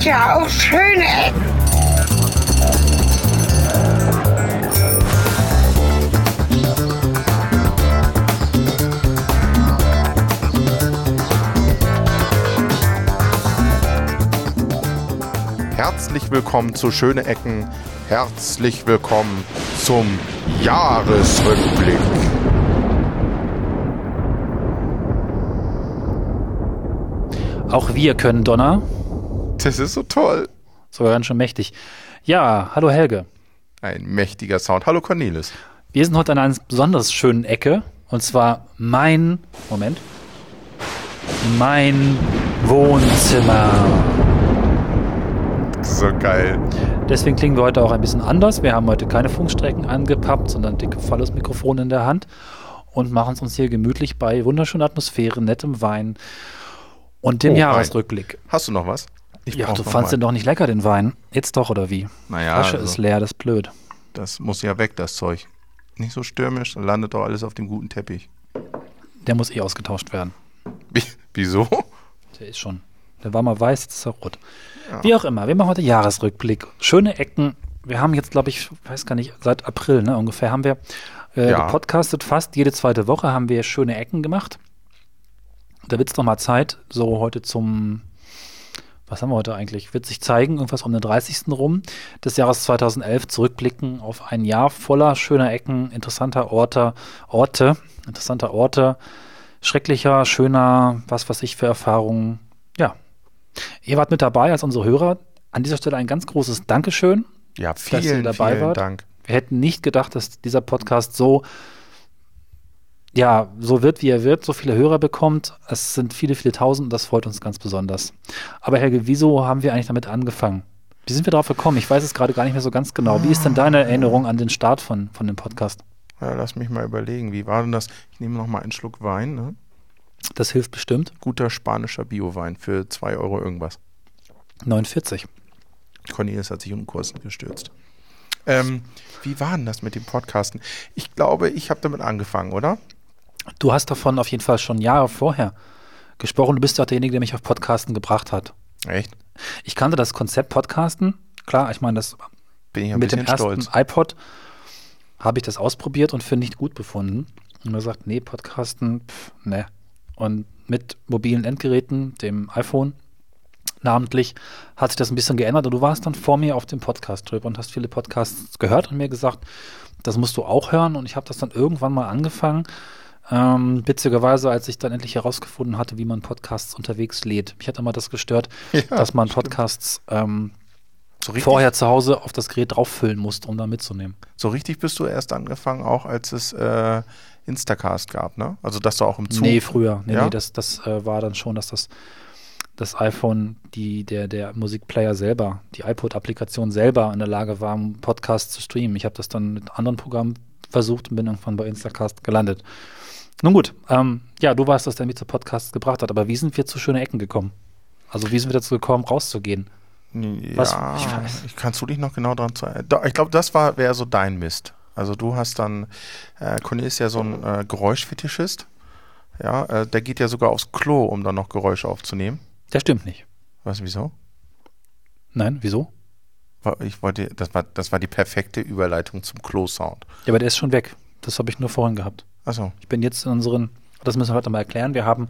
gibt ja auch schöne Ecken. Herzlich willkommen zu Schöne Ecken. Herzlich willkommen zum Jahresrückblick. Auch wir können Donner. Das ist so toll. Sogar ganz schön mächtig. Ja, hallo Helge. Ein mächtiger Sound. Hallo Cornelis. Wir sind heute an einer besonders schönen Ecke. Und zwar mein, Moment, mein Wohnzimmer. So geil. Deswegen klingen wir heute auch ein bisschen anders. Wir haben heute keine Funkstrecken angepappt, sondern dicke Phallus-Mikrofone in der Hand und machen es uns hier gemütlich bei wunderschöner Atmosphäre, nettem Wein und dem Oh, Jahresrückblick. Hast du noch was? Ich ja, du fandst den doch nicht lecker, den Wein. Jetzt doch, oder wie? Naja, Flasche also, ist leer, das ist blöd. das muss ja weg, das Zeug. Nicht so stürmisch, dann landet doch alles auf dem guten Teppich. Der muss eh ausgetauscht werden. Wie, wieso? Der ist schon. Der war mal weiß, jetzt ist er rot. Wie auch immer, wir machen heute Jahresrückblick. Schöne Ecken. Wir haben jetzt, glaube ich, weiß gar nicht, seit April ne, ungefähr haben wir äh, Ja. gepodcastet. Fast jede zweite Woche haben wir schöne Ecken gemacht. Da wird es noch mal Zeit, so heute zum, was haben wir heute eigentlich? Wird sich zeigen, irgendwas um den 30. rum des Jahres 2011 zurückblicken auf ein Jahr voller schöner Ecken, interessanter Orte, Orte, interessanter Orte, schrecklicher, schöner, was weiß ich für Erfahrungen. Ja. Ihr wart mit dabei als unsere Hörer. An dieser Stelle ein ganz großes Dankeschön. Ja, Dass ihr vielen, dabei vielen wart. Dank. Wir hätten nicht gedacht, dass dieser Podcast so, ja, so wird, wie er wird, so viele Hörer bekommt. Es sind viele, viele Tausend und das freut uns ganz besonders. Aber Helge, wieso haben wir eigentlich damit angefangen? Wie sind wir darauf gekommen? Ich weiß es gerade gar nicht mehr so ganz genau. Wie ist denn deine Erinnerung an den Start von, von dem Podcast? Ja, lass mich mal überlegen. Wie war denn das? Ich nehme noch mal einen Schluck Wein. Ne? Das hilft bestimmt. Guter spanischer Biowein für 2 Euro irgendwas. 49. Cornelis hat sich um den Kurs gestürzt. Ähm, wie war denn das mit dem Podcasten? Ich glaube, ich habe damit angefangen, oder? Du hast davon auf jeden Fall schon Jahre vorher gesprochen. Du bist ja auch derjenige, der mich auf Podcasten gebracht hat. Echt? Ich kannte das Konzept Podcasten. Klar, ich meine, das Bin ich ein mit dem bisschen ersten stolz. iPod habe ich das ausprobiert und für nicht gut befunden. Und er sagt, nee, Podcasten, pff, ne. Und mit mobilen Endgeräten, dem iPhone namentlich, hat sich das ein bisschen geändert. Und du warst dann vor mir auf dem Podcast-Trip und hast viele Podcasts gehört und mir gesagt, das musst du auch hören. Und ich habe das dann irgendwann mal angefangen. Ähm, witzigerweise, als ich dann endlich herausgefunden hatte, wie man Podcasts unterwegs lädt. Mich hat immer das gestört, Ja, dass man Podcasts ähm, So vorher zu Hause auf das Gerät drauffüllen musste, um da mitzunehmen. so richtig bist du erst angefangen, auch als es äh, Instacast gab, ne? Also, dass du auch im Zug. Nee, früher. Nee, Ja? nee, das, das äh, war dann schon, dass das, das iPhone, die, der, der Musikplayer selber, die iPod-Applikation selber in der Lage war, einen Podcast zu streamen. Ich habe das dann mit anderen Programmen versucht und bin irgendwann bei Instacast gelandet. Nun gut, ähm, ja, du warst das, der mich zu Podcasts gebracht hat, aber wie sind wir zu schöne Ecken gekommen? Also wie sind wir dazu gekommen, rauszugehen? Ja, Was- ich, ich weiß. kannst du dich noch genau daran zu erinnern? Ich glaube, das war wäre so dein Mist. Also du hast dann, äh, Cornelis ist ja so ein äh, Geräuschfetischist. Ja, äh, der geht ja sogar aufs Klo, um dann noch Geräusche aufzunehmen. Das stimmt nicht. Weißt du wieso? Nein, wieso? Ich wollte, das war, das war die perfekte Überleitung zum Klo-Sound. Ja, aber der ist schon weg. Das habe ich nur vorhin gehabt. Achso, Ich bin jetzt in unseren, das müssen wir heute mal erklären, wir haben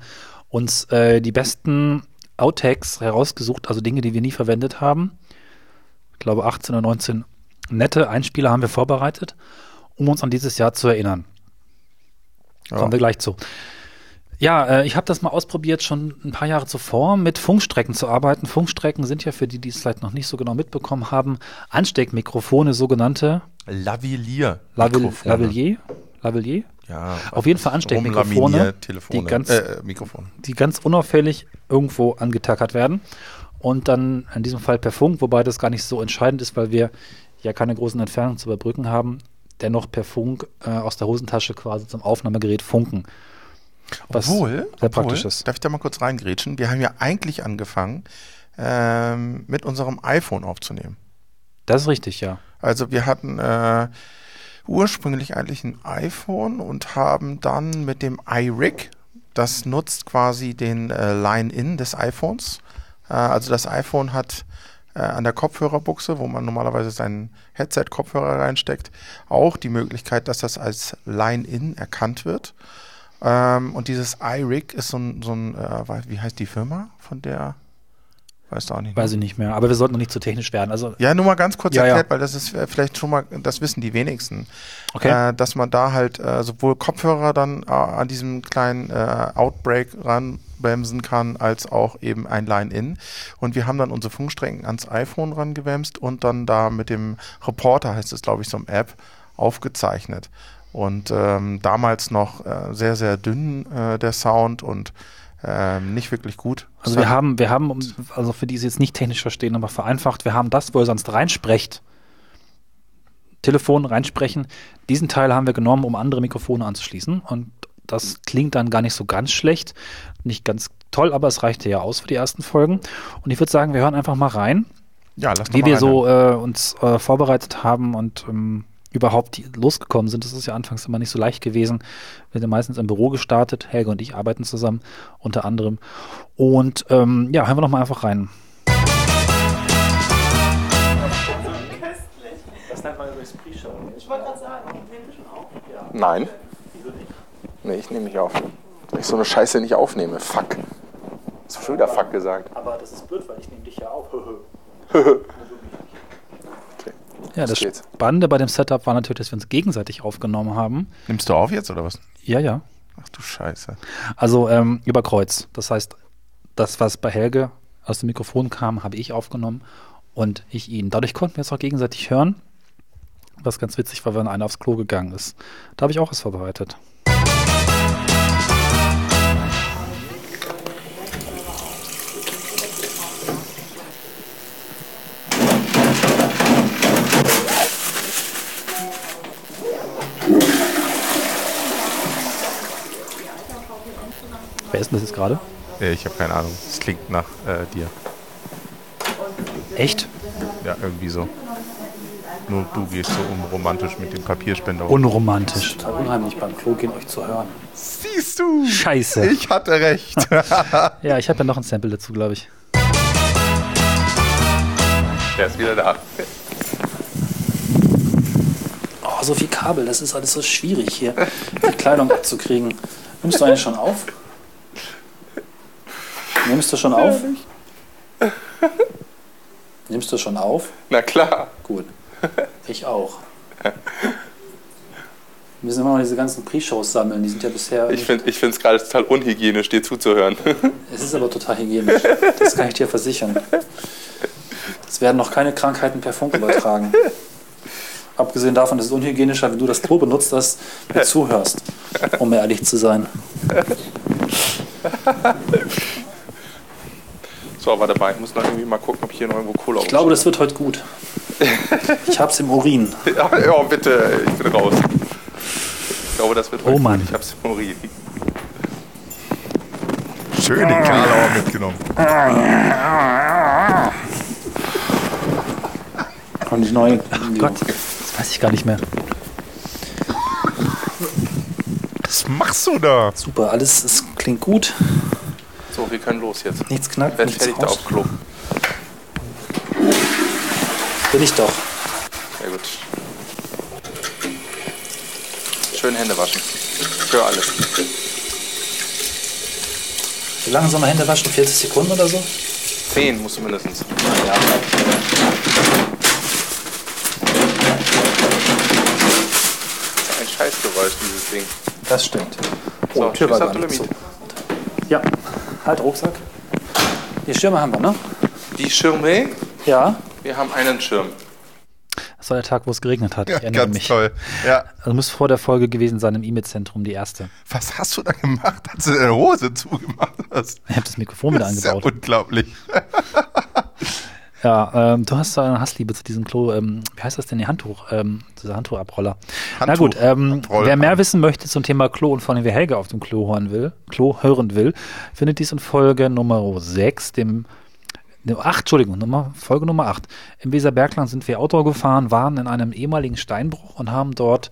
uns äh, die besten Outtakes herausgesucht, also Dinge, die wir nie verwendet haben. Ich glaube 18 oder 19 nette Einspieler haben wir vorbereitet, um uns an dieses Jahr zu erinnern. ja. Kommen wir gleich zu. Ja, äh, ich habe das mal ausprobiert, schon ein paar Jahre zuvor, mit Funkstrecken zu arbeiten. Funkstrecken sind ja für die, die es vielleicht noch nicht so genau mitbekommen haben, Ansteckmikrofone, sogenannte Lavalier. Lavalier. Lavalier? Ja, Auf jeden Fall Ansteckmikrofone, die ganz- äh, Mikrofon. die ganz unauffällig irgendwo angetackert werden und dann in diesem Fall per Funk, wobei das gar nicht so entscheidend ist, weil wir ja keine großen Entfernungen zu überbrücken haben, dennoch per Funk äh, aus der Hosentasche quasi zum Aufnahmegerät funken. Was obwohl, sehr obwohl, praktisch ist. darf ich da mal kurz reingrätschen? Wir haben ja eigentlich angefangen, ähm, mit unserem iPhone aufzunehmen. Das ist richtig, ja. Also wir hatten äh, ursprünglich eigentlich ein iPhone und haben dann mit dem iRig, das nutzt quasi den äh, Line-In des iPhones, Äh, also das iPhone hat äh, an der Kopfhörerbuchse, wo man normalerweise seinen Headset-Kopfhörer reinsteckt, auch die Möglichkeit, dass das als Line-In erkannt wird. Ähm, und dieses iRig ist so ein, so ein äh, wie heißt die Firma von der? Weißt du auch nicht. Weiß ich nicht mehr. Aber wir sollten noch nicht zu technisch werden. Also Ja, nur mal ganz kurz Ja, ja. erklärt, weil das ist äh, vielleicht schon mal, das wissen die wenigsten, Okay. äh, dass man da halt äh, sowohl Kopfhörer dann äh, an diesem kleinen äh, Outbreak ranbremsen kann, als auch eben ein Line-In. Und wir haben dann unsere Funkstrecken ans iPhone rangewämst und dann da mit dem Reporter, heißt es glaube ich, so eine App, aufgezeichnet. Und ähm, damals noch äh, sehr, sehr dünn der Sound und ähm, nicht wirklich gut. Also wir haben, wir haben, also für die es jetzt nicht technisch verstehen, aber vereinfacht, wir haben das, wo ihr sonst reinsprecht, Telefon reinsprechen, diesen Teil haben wir genommen, um andere Mikrofone anzuschließen und das klingt dann gar nicht so ganz schlecht, nicht ganz toll, aber es reichte ja aus für die ersten Folgen und ich würde sagen, wir hören einfach mal rein, ja, wie wir so äh, uns äh, vorbereitet haben und ähm, überhaupt die- losgekommen sind. Das ist ja anfangs immer nicht so leicht gewesen. Wir sind meistens im Büro gestartet. Helge und ich arbeiten zusammen, unter anderem. Und ähm, ja, hören wir noch mal einfach rein. Das nennt man übrigens Pre-Show. Ich wollte gerade sagen, nehmt ihr schon auf? Nein. Nee, ich nehme nicht auf. Weil ich so eine Scheiße nicht aufnehme. Fuck. Hast du schon wieder Fuck gesagt? Aber das ist blöd, weil ich nehme dich ja auf. Ja, das geht's. Spannende bei dem Setup war natürlich, dass wir uns gegenseitig aufgenommen haben. Nimmst du auf jetzt oder was? Ja, ja. Ach du Scheiße. Also ähm, über Kreuz. Das heißt, das, was bei Helge aus dem Mikrofon kam, habe ich aufgenommen und ich ihn. Dadurch konnten wir es auch gegenseitig hören. Was ganz witzig war, wenn einer aufs Klo gegangen ist. Da habe ich auch was vorbereitet. Wer ist denn das jetzt gerade? Ja, ich habe keine Ahnung. Es klingt nach äh, dir. Echt? Ja, irgendwie so. Nur du gehst so unromantisch mit dem Papierspender um. Unromantisch. Total unheimlich beim Klo gehen, euch zu hören. Siehst du? Scheiße. Ich hatte recht. Ja, ich habe ja noch ein Sample dazu, glaube ich. Der ist wieder da. Oh, so viel Kabel, das ist alles so schwierig hier, die Kleidung abzukriegen. Nimmst du eigentlich schon auf? Nimmst du schon auf? Nimmst du schon auf? Na klar. Gut. Ich auch. Wir müssen immer noch diese ganzen Pre-Shows sammeln, die sind ja bisher. Ich finde es gerade total unhygienisch, dir zuzuhören. Es ist aber total hygienisch. Das kann ich dir versichern. Es werden noch keine Krankheiten per Funk übertragen. Abgesehen davon ist es unhygienischer, wenn du das Klo benutzt, dass du zuhörst, um ehrlich zu sein. So, aber dabei, ich muss noch irgendwie mal gucken, ob hier noch irgendwo Kohle Ich glaube, das wird heute gut. Ich hab's im Urin. Ja, ja, bitte, ich bin raus. Ich glaube, das wird Oh heute Mann. gut. Ich hab's im Urin. Schön den Karlauer mitgenommen. Und die neue. Ach Gott, das weiß ich gar nicht mehr. Was machst du da? Super, alles es klingt gut. So, wir können los jetzt. Nichts knackt, Werd nichts fertig da auf Klo. Bin ich doch. Sehr gut. Schön Hände waschen. Für alles. Wie lange soll man Hände waschen? 40 Sekunden oder so? Zehn musst du mindestens. Ja. Ein Scheißgeräusch, dieses Ding. Das stimmt. So, Oh, Tür war gar nicht zu. Ja, halt Rucksack. Die Schirme haben wir, ne? Die Schirme. Ja. Wir haben einen Schirm. Das war der Tag, wo es geregnet hat. Ja, ich erinnere ganz mich. toll. Ja. Also muss vor der Folge gewesen sein im E-Mail-Zentrum, die erste. Was hast du da gemacht, als du deine Hose zugemacht hast? Ich habe das Mikrofon wieder Das ist ja angebaut. unglaublich. Ja, ähm, du hast da eine Hassliebe zu diesem Klo. Ähm, wie heißt das denn? Die Handtuch, ähm, dieser Handtuchabroller. Na Handtuch- gut, ähm, wer mehr wissen möchte zum Thema Klo und vor allem wer Helge auf dem Klo hören will, Klo hören will, findet dies in Folge Nummer 6, dem, dem 8, Entschuldigung, Nummer, Folge Nummer 8. Im Weserbergland sind wir Auto gefahren, waren in einem ehemaligen Steinbruch und haben dort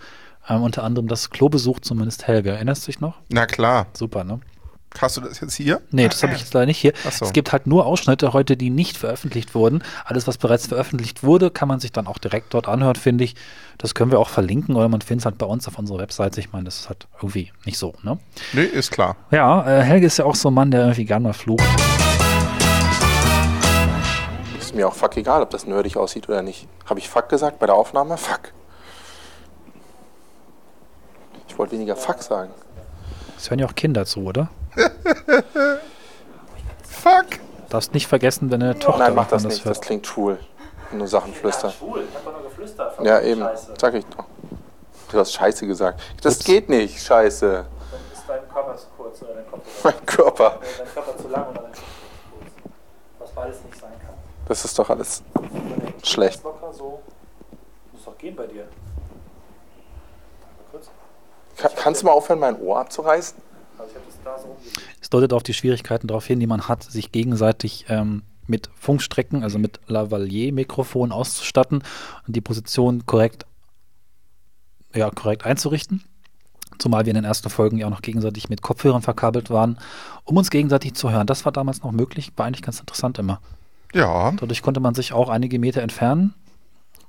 ähm, unter anderem das Klo besucht, zumindest Helge. Erinnerst du dich noch? Na klar. Super, ne? Hast du das jetzt hier? Nee, das habe ich jetzt leider nicht hier. So. Es gibt halt nur Ausschnitte heute, die nicht veröffentlicht wurden. Alles, was bereits veröffentlicht wurde, kann man sich dann auch direkt dort anhören, finde ich. Das können wir auch verlinken oder man findet es halt bei uns auf unserer Webseite. Ich meine, das ist halt irgendwie nicht so, ne? Nee, ist klar. Ja, äh, Helge ist ja auch so ein Mann, der irgendwie gern mal flucht. Ist mir auch fuck egal, ob das nerdig aussieht oder nicht. Habe ich fuck gesagt bei der Aufnahme? Fuck. Ich wollte weniger fuck sagen. Es hören ja auch Kinder zu, oder? Fuck! Darfst nicht vergessen, wenn eine Tochter Nein, mach das nicht. Das hört. klingt schwul. Wenn du Sachen flüsterst. Schwul, ich hab doch nur geflüstert. Ja, eben. Sag ich doch. Du hast Scheiße gesagt. Das geht nicht, Scheiße. Dann ist dein Körper zu kurz oder dein Kopf, Mein Körper. dein Körper zu lang oder dein Kopf zu kurz. Was beides nicht sein kann. Das ist doch alles schlecht. Locker so. Muss doch gehen bei dir. Kurz. Ka kannst du mal aufhören, mein Ohr abzureißen? Es deutet auf die Schwierigkeiten darauf hin, die man hat, sich gegenseitig ähm, mit Funkstrecken, also mit Lavalier-Mikrofon auszustatten und die Position korrekt, ja, korrekt einzurichten. Zumal wir in den ersten Folgen ja auch noch gegenseitig mit Kopfhörern verkabelt waren, um uns gegenseitig zu hören. Das war damals noch möglich, war eigentlich ganz interessant immer. Ja, Dadurch konnte man sich auch einige Meter entfernen.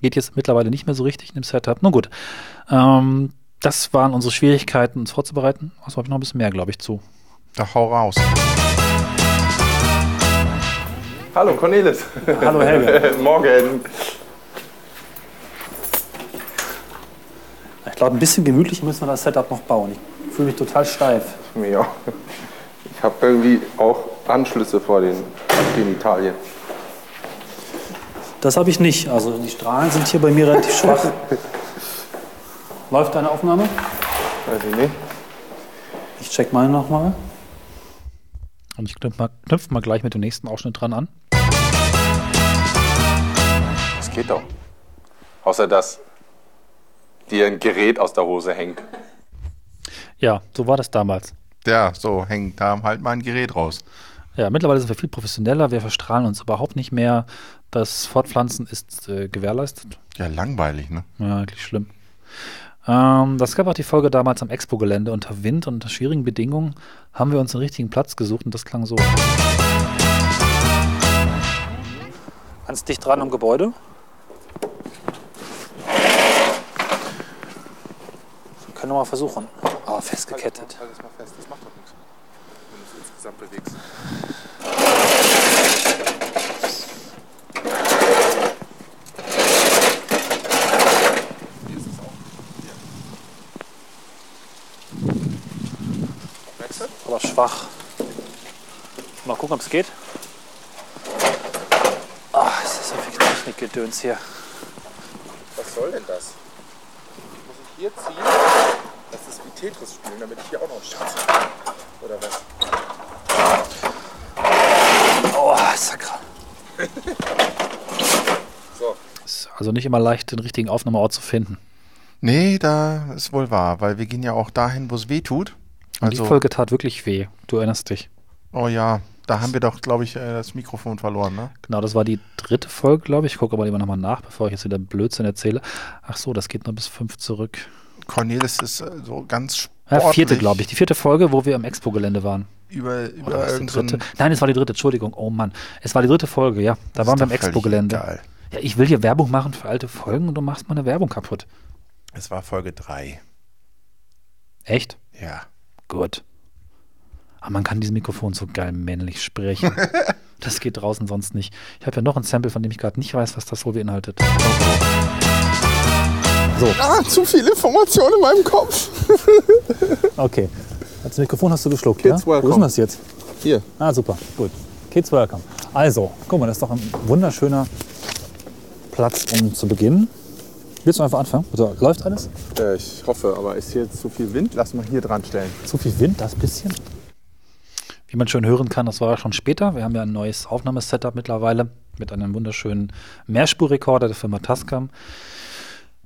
Geht jetzt mittlerweile nicht mehr so richtig in dem Setup. Nun gut. Ähm, das waren unsere Schwierigkeiten, uns vorzubereiten. Also habe ich noch ein bisschen mehr, glaube ich, zu. da hau raus. Hallo, Cornelis. Hallo Helge. Morgen. Ich glaube, ein bisschen gemütlich müssen wir das Setup noch bauen. Ich fühle mich total steif. Mir auch. Ich habe irgendwie auch Anschlüsse vor den Genitalien. Das habe ich nicht. Also die Strahlen sind hier bei mir relativ schwach. Läuft deine Aufnahme? Weiß ich nicht. Ich check meine nochmal. Und ich knüpfe mal, knüpf mal gleich mit dem nächsten Ausschnitt dran an. Das geht doch. Außer dass dir ein Gerät aus der Hose hängt. Ja, so war das damals. Ja, so hängt da halt mal ein Gerät raus. Ja, mittlerweile sind wir viel professioneller. Wir verstrahlen uns überhaupt nicht mehr. Das Fortpflanzen ist äh, gewährleistet. Ja, langweilig, ne? Ja, wirklich schlimm. Ähm, das gab auch die Folge damals am Expo-Gelände. Unter Wind und unter schwierigen Bedingungen haben wir uns einen richtigen Platz gesucht und das klang so. Ganz dicht dran am Gebäude. Können wir mal versuchen. Ah, festgekettet. Halt das mal fest, das macht doch nichts. Wenn du es insgesamt bewegst. Schwach. Mal gucken, ob es geht. Ah, es ist so viel Technikgedöns hier. Was soll denn das? Muss ich hier ziehen? Das ist wie Tetris spielen, damit ich hier auch noch einen Schatz habe. Oder was? Oh, ist ja gerade. So. Ist also nicht immer leicht, den richtigen Aufnahmeort zu finden. Nee, da ist wohl wahr, weil wir gehen ja auch dahin, wo es weh tut. Und die Folge tat wirklich weh. Du erinnerst dich. oh ja, da haben wir doch, glaube ich, äh, das Mikrofon verloren, ne? Genau, das war die dritte Folge, glaube ich. Ich gucke aber lieber nochmal nach, bevor ich jetzt wieder Blödsinn erzähle. Ach so, das geht nur bis fünf zurück. Cornelis ist äh, so ganz Ja, sportlich. vierte, glaube ich. Die vierte Folge, wo wir im Expo-Gelände waren. Über, über dritte? Nein, es war die dritte, Entschuldigung. Oh Mann. Es war die dritte Folge, ja. Da waren wir im Expo-Gelände. Ja, ich will hier Werbung machen für alte Folgen und du machst meine Werbung kaputt. Es war Folge 3. Echt? Ja. Gut. Aber man kann in diesem Mikrofon so geil männlich sprechen. das geht draußen sonst nicht. Ich habe ja noch ein Sample, von dem ich gerade nicht weiß, was das wohl beinhaltet. So, Ah, zu viel Information in meinem Kopf. okay. Das Mikrofon hast du geschluckt, Kids ja? Wo ist welcome. denn das jetzt? Hier. Ah, super, gut. Kids welcome. Also, guck mal, das ist doch ein wunderschöner Platz, um zu beginnen. Willst du einfach anfangen? Also, läuft alles? Äh, ich hoffe, aber ist hier zu viel Wind? Lass mal hier dran stellen. Zu viel Wind, das bisschen. Wie man schön hören kann, das war ja schon später. Wir haben ja ein neues Aufnahmesetup mittlerweile mit einem wunderschönen Mehrspurrekorder der Firma Tascam.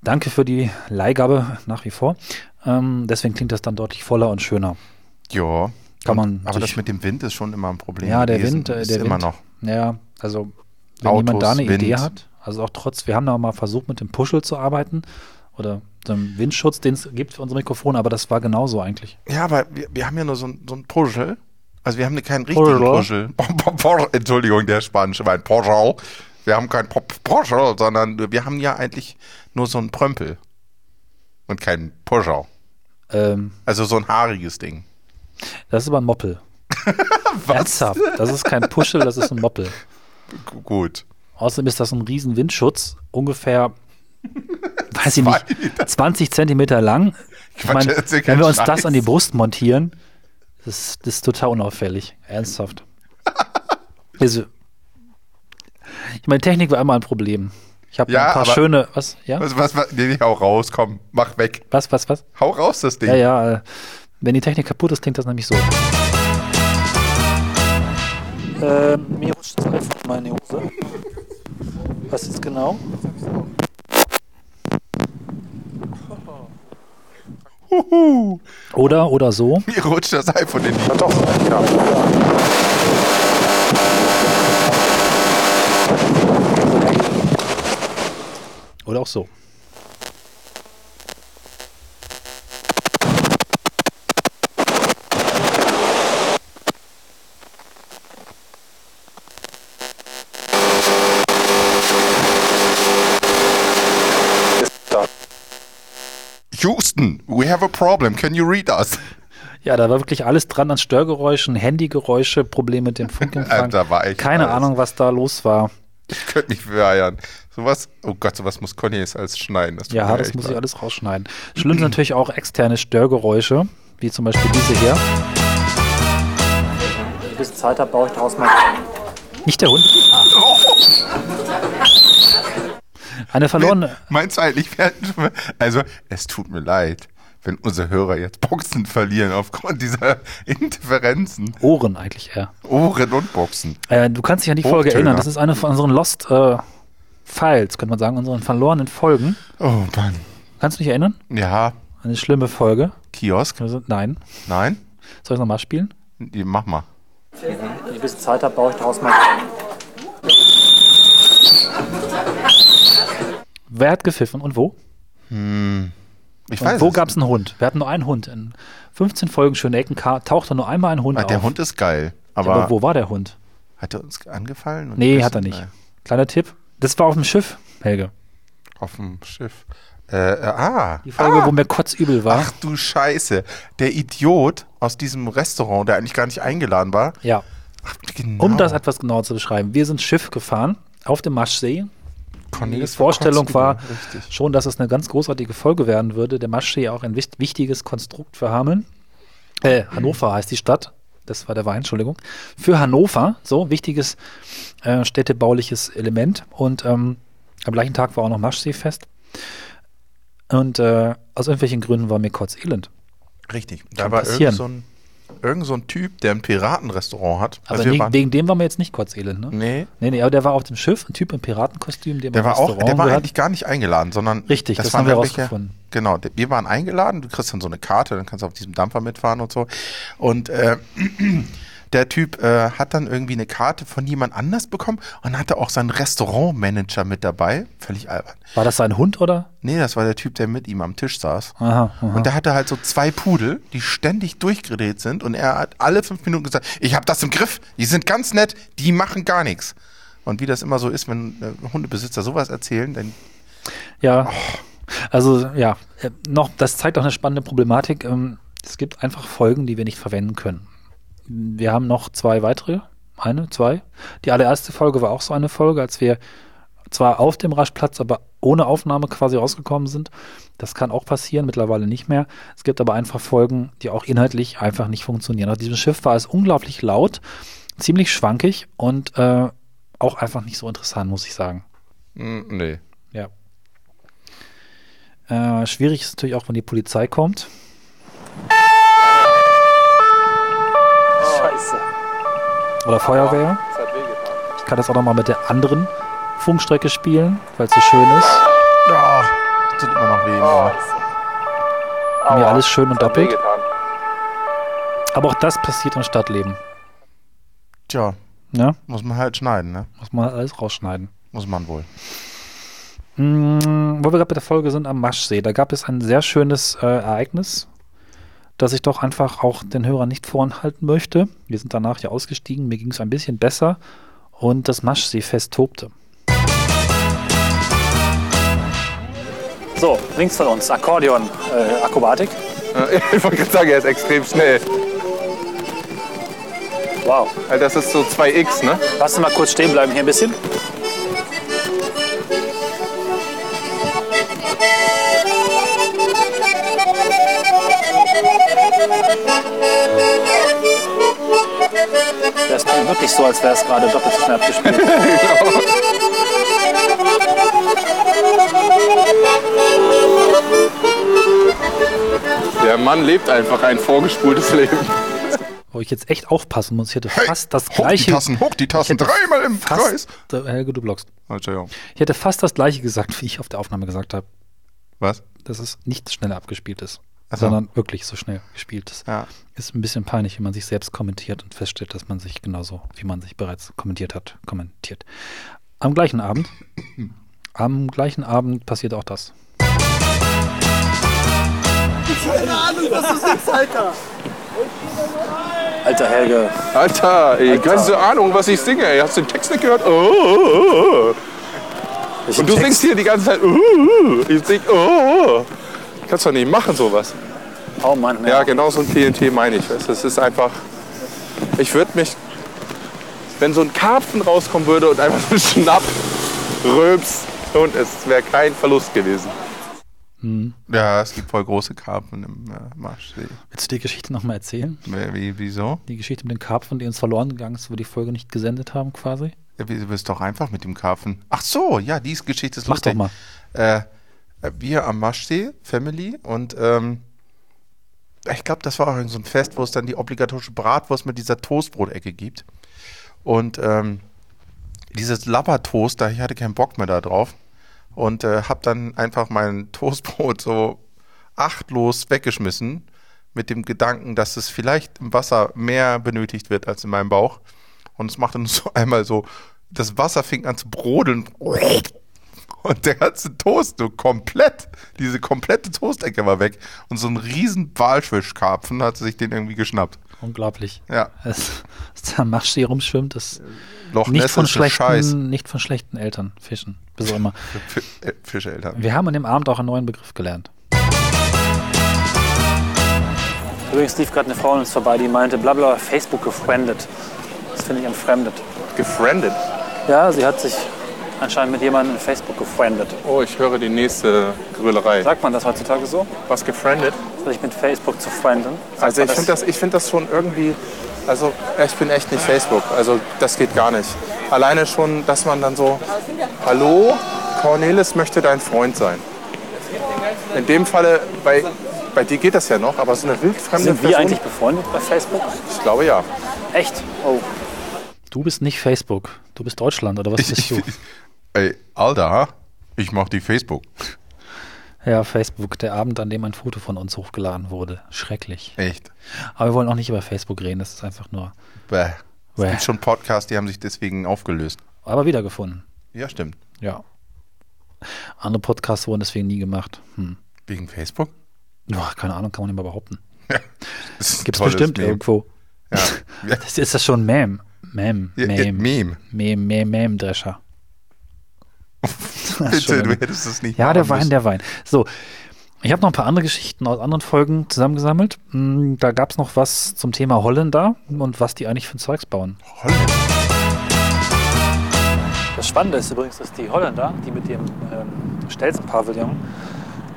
Danke für die Leihgabe nach wie vor. Ähm, deswegen klingt das dann deutlich voller und schöner. Ja. Kann man aber das mit dem Wind ist schon immer ein Problem. Ja, der gewesen. Wind, äh, ist der immer Wind. noch. Ja, also wenn Autos, jemand da eine Idee Wind. hat, also auch trotz, wir haben da mal versucht mit dem Puschel zu arbeiten oder dem Windschutz, den es gibt für unsere Mikrofone, aber das war genauso eigentlich. Ja, aber wir, wir haben ja nur so, ein- so ein Puschel Also wir haben keinen richtigen Puschel. Entschuldigung, der Spanische war ein Puschel. Wir haben keinen Puschel, sondern wir haben ja eigentlich nur so einen Prömpel. Und keinen Puschel. Ähm, Also so ein haariges Ding. das ist aber ein Moppel. Ernsthaft. Das ist kein Puschel, das ist ein Moppel. G gut. Außerdem ist das ein riesen Windschutz, ungefähr, weiß ich nicht, 20 Zentimeter lang. Ich Quatsch, meine, erzähl wenn wir uns Scheiß. das an die Brust montieren, das, das ist total unauffällig. Ernsthaft. Also, ich meine, Technik war immer ein Problem. Ich habe Ja, ein paar aber- schöne, was, ja? Was, was, was, nee, nee, hau raus, komm, mach weg. Was, was, was? Hau raus, das Ding. Ja, ja, äh, wenn die Technik kaputt ist, klingt das nämlich so. Ähm, mir rutscht das iPhone mal in die Hose. Was ist genau? Huhu. Oder, oder so. Mir rutscht das iPhone in die Doch, ja. Oder auch so. Have a problem. Can you read us? Ja, da war wirklich alles dran an Störgeräuschen, Handygeräusche, Probleme mit dem Funkempfang. Da war echt Keine alles. Ahnung, was da los war. Ich könnte mich beeiern. Sowas, oh Gott, sowas muss Conny jetzt alles schneiden. Das Ja, das muss ich alles rausschneiden. Schlimm sind natürlich auch externe Störgeräusche, wie zum Beispiel diese hier. Wenn ich ein bisschen Zeit habe, baue ich daraus mal. Nicht der Hund. Ah. Eine verlorene. Meinst du eigentlich, wir hätten schon mal- also es tut mir leid, wenn unsere Hörer jetzt Boxen verlieren aufgrund dieser Interferenzen. Ohren eigentlich eher. Ohren und Boxen. Äh, du kannst dich an die Folge Hochtöner. erinnern. Das ist eine von unseren Lost äh, Files, könnte man sagen, unseren verlorenen Folgen. Oh Mann. Kannst du dich erinnern? Ja, Eine schlimme Folge. Kiosk? Nein. Nein? Soll ich nochmal spielen? Die- Mach mal. Wenn ich ein bisschen Zeit habe, baue ich daraus mal. Wer hat gepfiffen und wo? Ich Und weiß wo gab es einen Hund? Wir hatten nur einen Hund. In 15 Folgen Schöne Ecken tauchte nur einmal ein Hund Ah, auf. Der Hund ist geil. Ja, Aber, aber wo war der Hund? hat er uns angefallen? Nee, hat er nicht. Nein. Kleiner Tipp. Das war auf dem Schiff, Helge. Auf dem Schiff. Äh, äh, ah. Die Folge, ah. wo mir kotzübel war. Ach du Scheiße. Der Idiot aus diesem Restaurant, der eigentlich gar nicht eingeladen war. Ja. Ach, genau. Um das etwas genauer zu beschreiben. Wir sind Schiff gefahren auf dem Maschsee. Die Vorstellung war Richtig. schon, dass es eine ganz großartige Folge werden würde. Der Maschsee auch ein wicht- wichtiges Konstrukt für Hameln. Äh, Hannover heißt die Stadt. Das war der Wein, Entschuldigung. Für Hannover, so wichtiges äh, städtebauliches Element. Und ähm, am gleichen Tag war auch noch Maschseefest. Und äh, aus irgendwelchen Gründen war mir kotzelend. Richtig. Da Kann war irgend so, ein, irgend so ein Typ, der ein Piratenrestaurant hat. Aber Also wir nie, waren- wegen dem war mir jetzt nicht kotzelend, ne? Nee, Nee, nee, aber der war auf dem Schiff, ein Typ im Piratenkostüm, der war auch, der war eigentlich gar nicht eingeladen, sondern Richtig, das waren haben wir rausgefunden. Genau, wir waren eingeladen, du kriegst dann so eine Karte, dann kannst du auf diesem Dampfer mitfahren und so. Und äh, der Typ äh, hat dann irgendwie eine Karte von jemand anders bekommen und hatte auch seinen Restaurantmanager mit dabei. Völlig albern. War das sein Hund, oder? Nee, das war der Typ, der mit ihm am Tisch saß. Aha, aha. Und der hatte halt so zwei Pudel, die ständig durchgedreht sind. Und er hat alle fünf Minuten gesagt, ich habe das im Griff, die sind ganz nett, die machen gar nichts. Und wie das immer so ist, wenn äh, Hundebesitzer sowas erzählen, dann Ja, also ja, äh, noch, das zeigt auch eine spannende Problematik. Ähm, Es gibt einfach Folgen, die wir nicht verwenden können. Wir haben noch zwei weitere, eine, zwei. Die allererste Folge war auch so eine Folge, als wir zwar auf dem Raschplatz, aber ohne Aufnahme quasi rausgekommen sind. Das kann auch passieren, mittlerweile nicht mehr. Es gibt aber einfach Folgen, die auch inhaltlich einfach nicht funktionieren. Auf diesem Schiff war es unglaublich laut, ziemlich schwankig und äh, auch einfach nicht so interessant, muss ich sagen. mh, nee. Ja. Äh, schwierig ist natürlich auch, wenn die Polizei kommt. Scheiße. Oder Feuerwehr. Das. Ich kann das auch nochmal mit der anderen Funkstrecke spielen, weil es so schön ist. Oh, tut immer noch weh. Oh, Haben wir alles schön und das doppelt. Aber auch das passiert im Stadtleben. Tja, Ne? muss man halt schneiden, ne? Muss man alles rausschneiden. Muss man wohl. Mm, wo wir gerade bei der Folge sind am Maschsee, da gab es ein sehr schönes äh, Ereignis. Dass ich doch einfach auch den Hörern nicht vorenthalten möchte. Wir sind danach ja ausgestiegen, mir ging es ein bisschen besser und das Maschseefest tobte. So, links von uns, Akkordeon, äh, Akrobatik. Ich wollte gerade sagen, er ist extrem schnell. Wow. Weil Das ist so 2x, ne? Lass uns mal kurz stehen bleiben hier ein bisschen. Das klingt wirklich so, als wäre es gerade doppelt so schnell abgespielt. Der Mann lebt einfach ein vorgespultes Leben. Wo ich jetzt echt aufpassen muss. Ich hätte Hey, fast das hoch die gleiche. Tassen, hoch die Tassen, dreimal im Kreis. fast, äh, Helge, du blockst. Entschuldigung. Ich hätte fast das gleiche gesagt, wie ich auf der Aufnahme gesagt habe, Was? dass es nicht schneller abgespielt ist, Ach so. sondern wirklich so schnell gespielt ist. Ja. Ist ein bisschen peinlich, wenn man sich selbst kommentiert und feststellt, dass man sich genauso, wie man sich bereits kommentiert hat, kommentiert. Am gleichen Abend, am gleichen Abend passiert auch das. Alter Helge, Alter, ey, keine Ahnung, was ich singe. Ey. Hast du den Text nicht gehört? Oh, oh, oh. Und du singst hier die ganze Zeit. Oh, oh. Ich sing. Oh, oh. Kannst doch nicht machen sowas. Oh Mann, Ja, genau so ein TNT meine ich. weißt du, Es ist einfach. Ich würde mich. Wenn so ein Karpfen rauskommen würde und einfach so Schnapp, Röps und es wäre kein Verlust gewesen. Ja, es gibt voll große Karpfen im äh, Marschsee. Willst du die Geschichte nochmal erzählen? Wie, wie, wieso? Die Geschichte mit den Karpfen, die uns verloren gegangen ist, wo wir die Folge nicht gesendet haben, quasi? Ja, du bist doch einfach mit dem Karpfen. Ach so, ja, die Geschichte ist Mach lustig. doch mal. Äh, wir am Maschsee, Family, und ähm, ich glaube, das war auch so ein Fest, wo es dann die obligatorische Bratwurst mit dieser Toastbrotecke gibt. Und ähm, dieses Labbertoast, da ich hatte keinen Bock mehr da drauf und äh, habe dann einfach mein Toastbrot so achtlos weggeschmissen mit dem Gedanken, dass es vielleicht im Wasser mehr benötigt wird als in meinem Bauch. Und es machte nur so einmal so, das Wasser fing an zu brodeln. Und der ganze Toast, so komplett, diese komplette Toastecke war weg. Und so ein riesen Walfischkarpfen hat sich den irgendwie geschnappt. Unglaublich. Ja, Es, dass der Maschsee rumschwimmt, ist Loch nicht von, ist ein Scheiß. schlechten, nicht von schlechten Eltern fischen. Bis immer. Äh, Fischeltern. Wir haben an dem Abend auch einen neuen Begriff gelernt. Übrigens lief gerade eine Frau an uns vorbei, die meinte, blabla, Facebook gefriendet. Das finde ich entfremdet. Gefriendet. Ja, sie hat sich anscheinend mit jemandem in Facebook gefriendet. Oh, ich höre die nächste Grüllerei. Sagt man das heutzutage so? Was gefriendet? Sich mit Facebook zu frienden? Sagt Also ich finde das, ich find das schon irgendwie, also ich bin echt nicht Facebook, also das geht gar nicht. Alleine schon, dass man dann so, hallo, Cornelis möchte dein Freund sein. In dem Falle, bei, bei dir geht das ja noch, aber so eine wildfremde Sind wir Person, eigentlich befreundet bei Facebook? ich glaube ja. Echt? Oh. Du bist nicht Facebook. Du bist Deutschland, oder was bist du? Ey, Alter, ich mach die Facebook. Ja, Facebook, der Abend, an dem ein Foto von uns hochgeladen wurde. Schrecklich. Echt. Aber wir wollen auch nicht über Facebook reden, das ist einfach nur. Bäh. Es Bäh. gibt schon Podcasts, die haben sich deswegen aufgelöst. Aber wiedergefunden. Ja, stimmt. Ja. Andere Podcasts wurden deswegen nie gemacht. Hm. Wegen Facebook? Boah, keine Ahnung, kann man nicht mal behaupten. Gibt es bestimmt Meme. irgendwo. Ja. ja. Das ist das schon Mem. Mem. Ja, Mem. Meme. Mem, Mem, Mem-Drescher. Bitte, du hättest es nicht Ja, der Wein, müssen. der Wein. So, ich habe noch ein paar andere Geschichten aus anderen Folgen zusammengesammelt. Hm, Da gab es noch was zum Thema Holländer und was die eigentlich für ein Zeugs bauen. Holland. Das Spannende ist übrigens, dass die Holländer, die mit dem ähm, Stelzen-Pavillon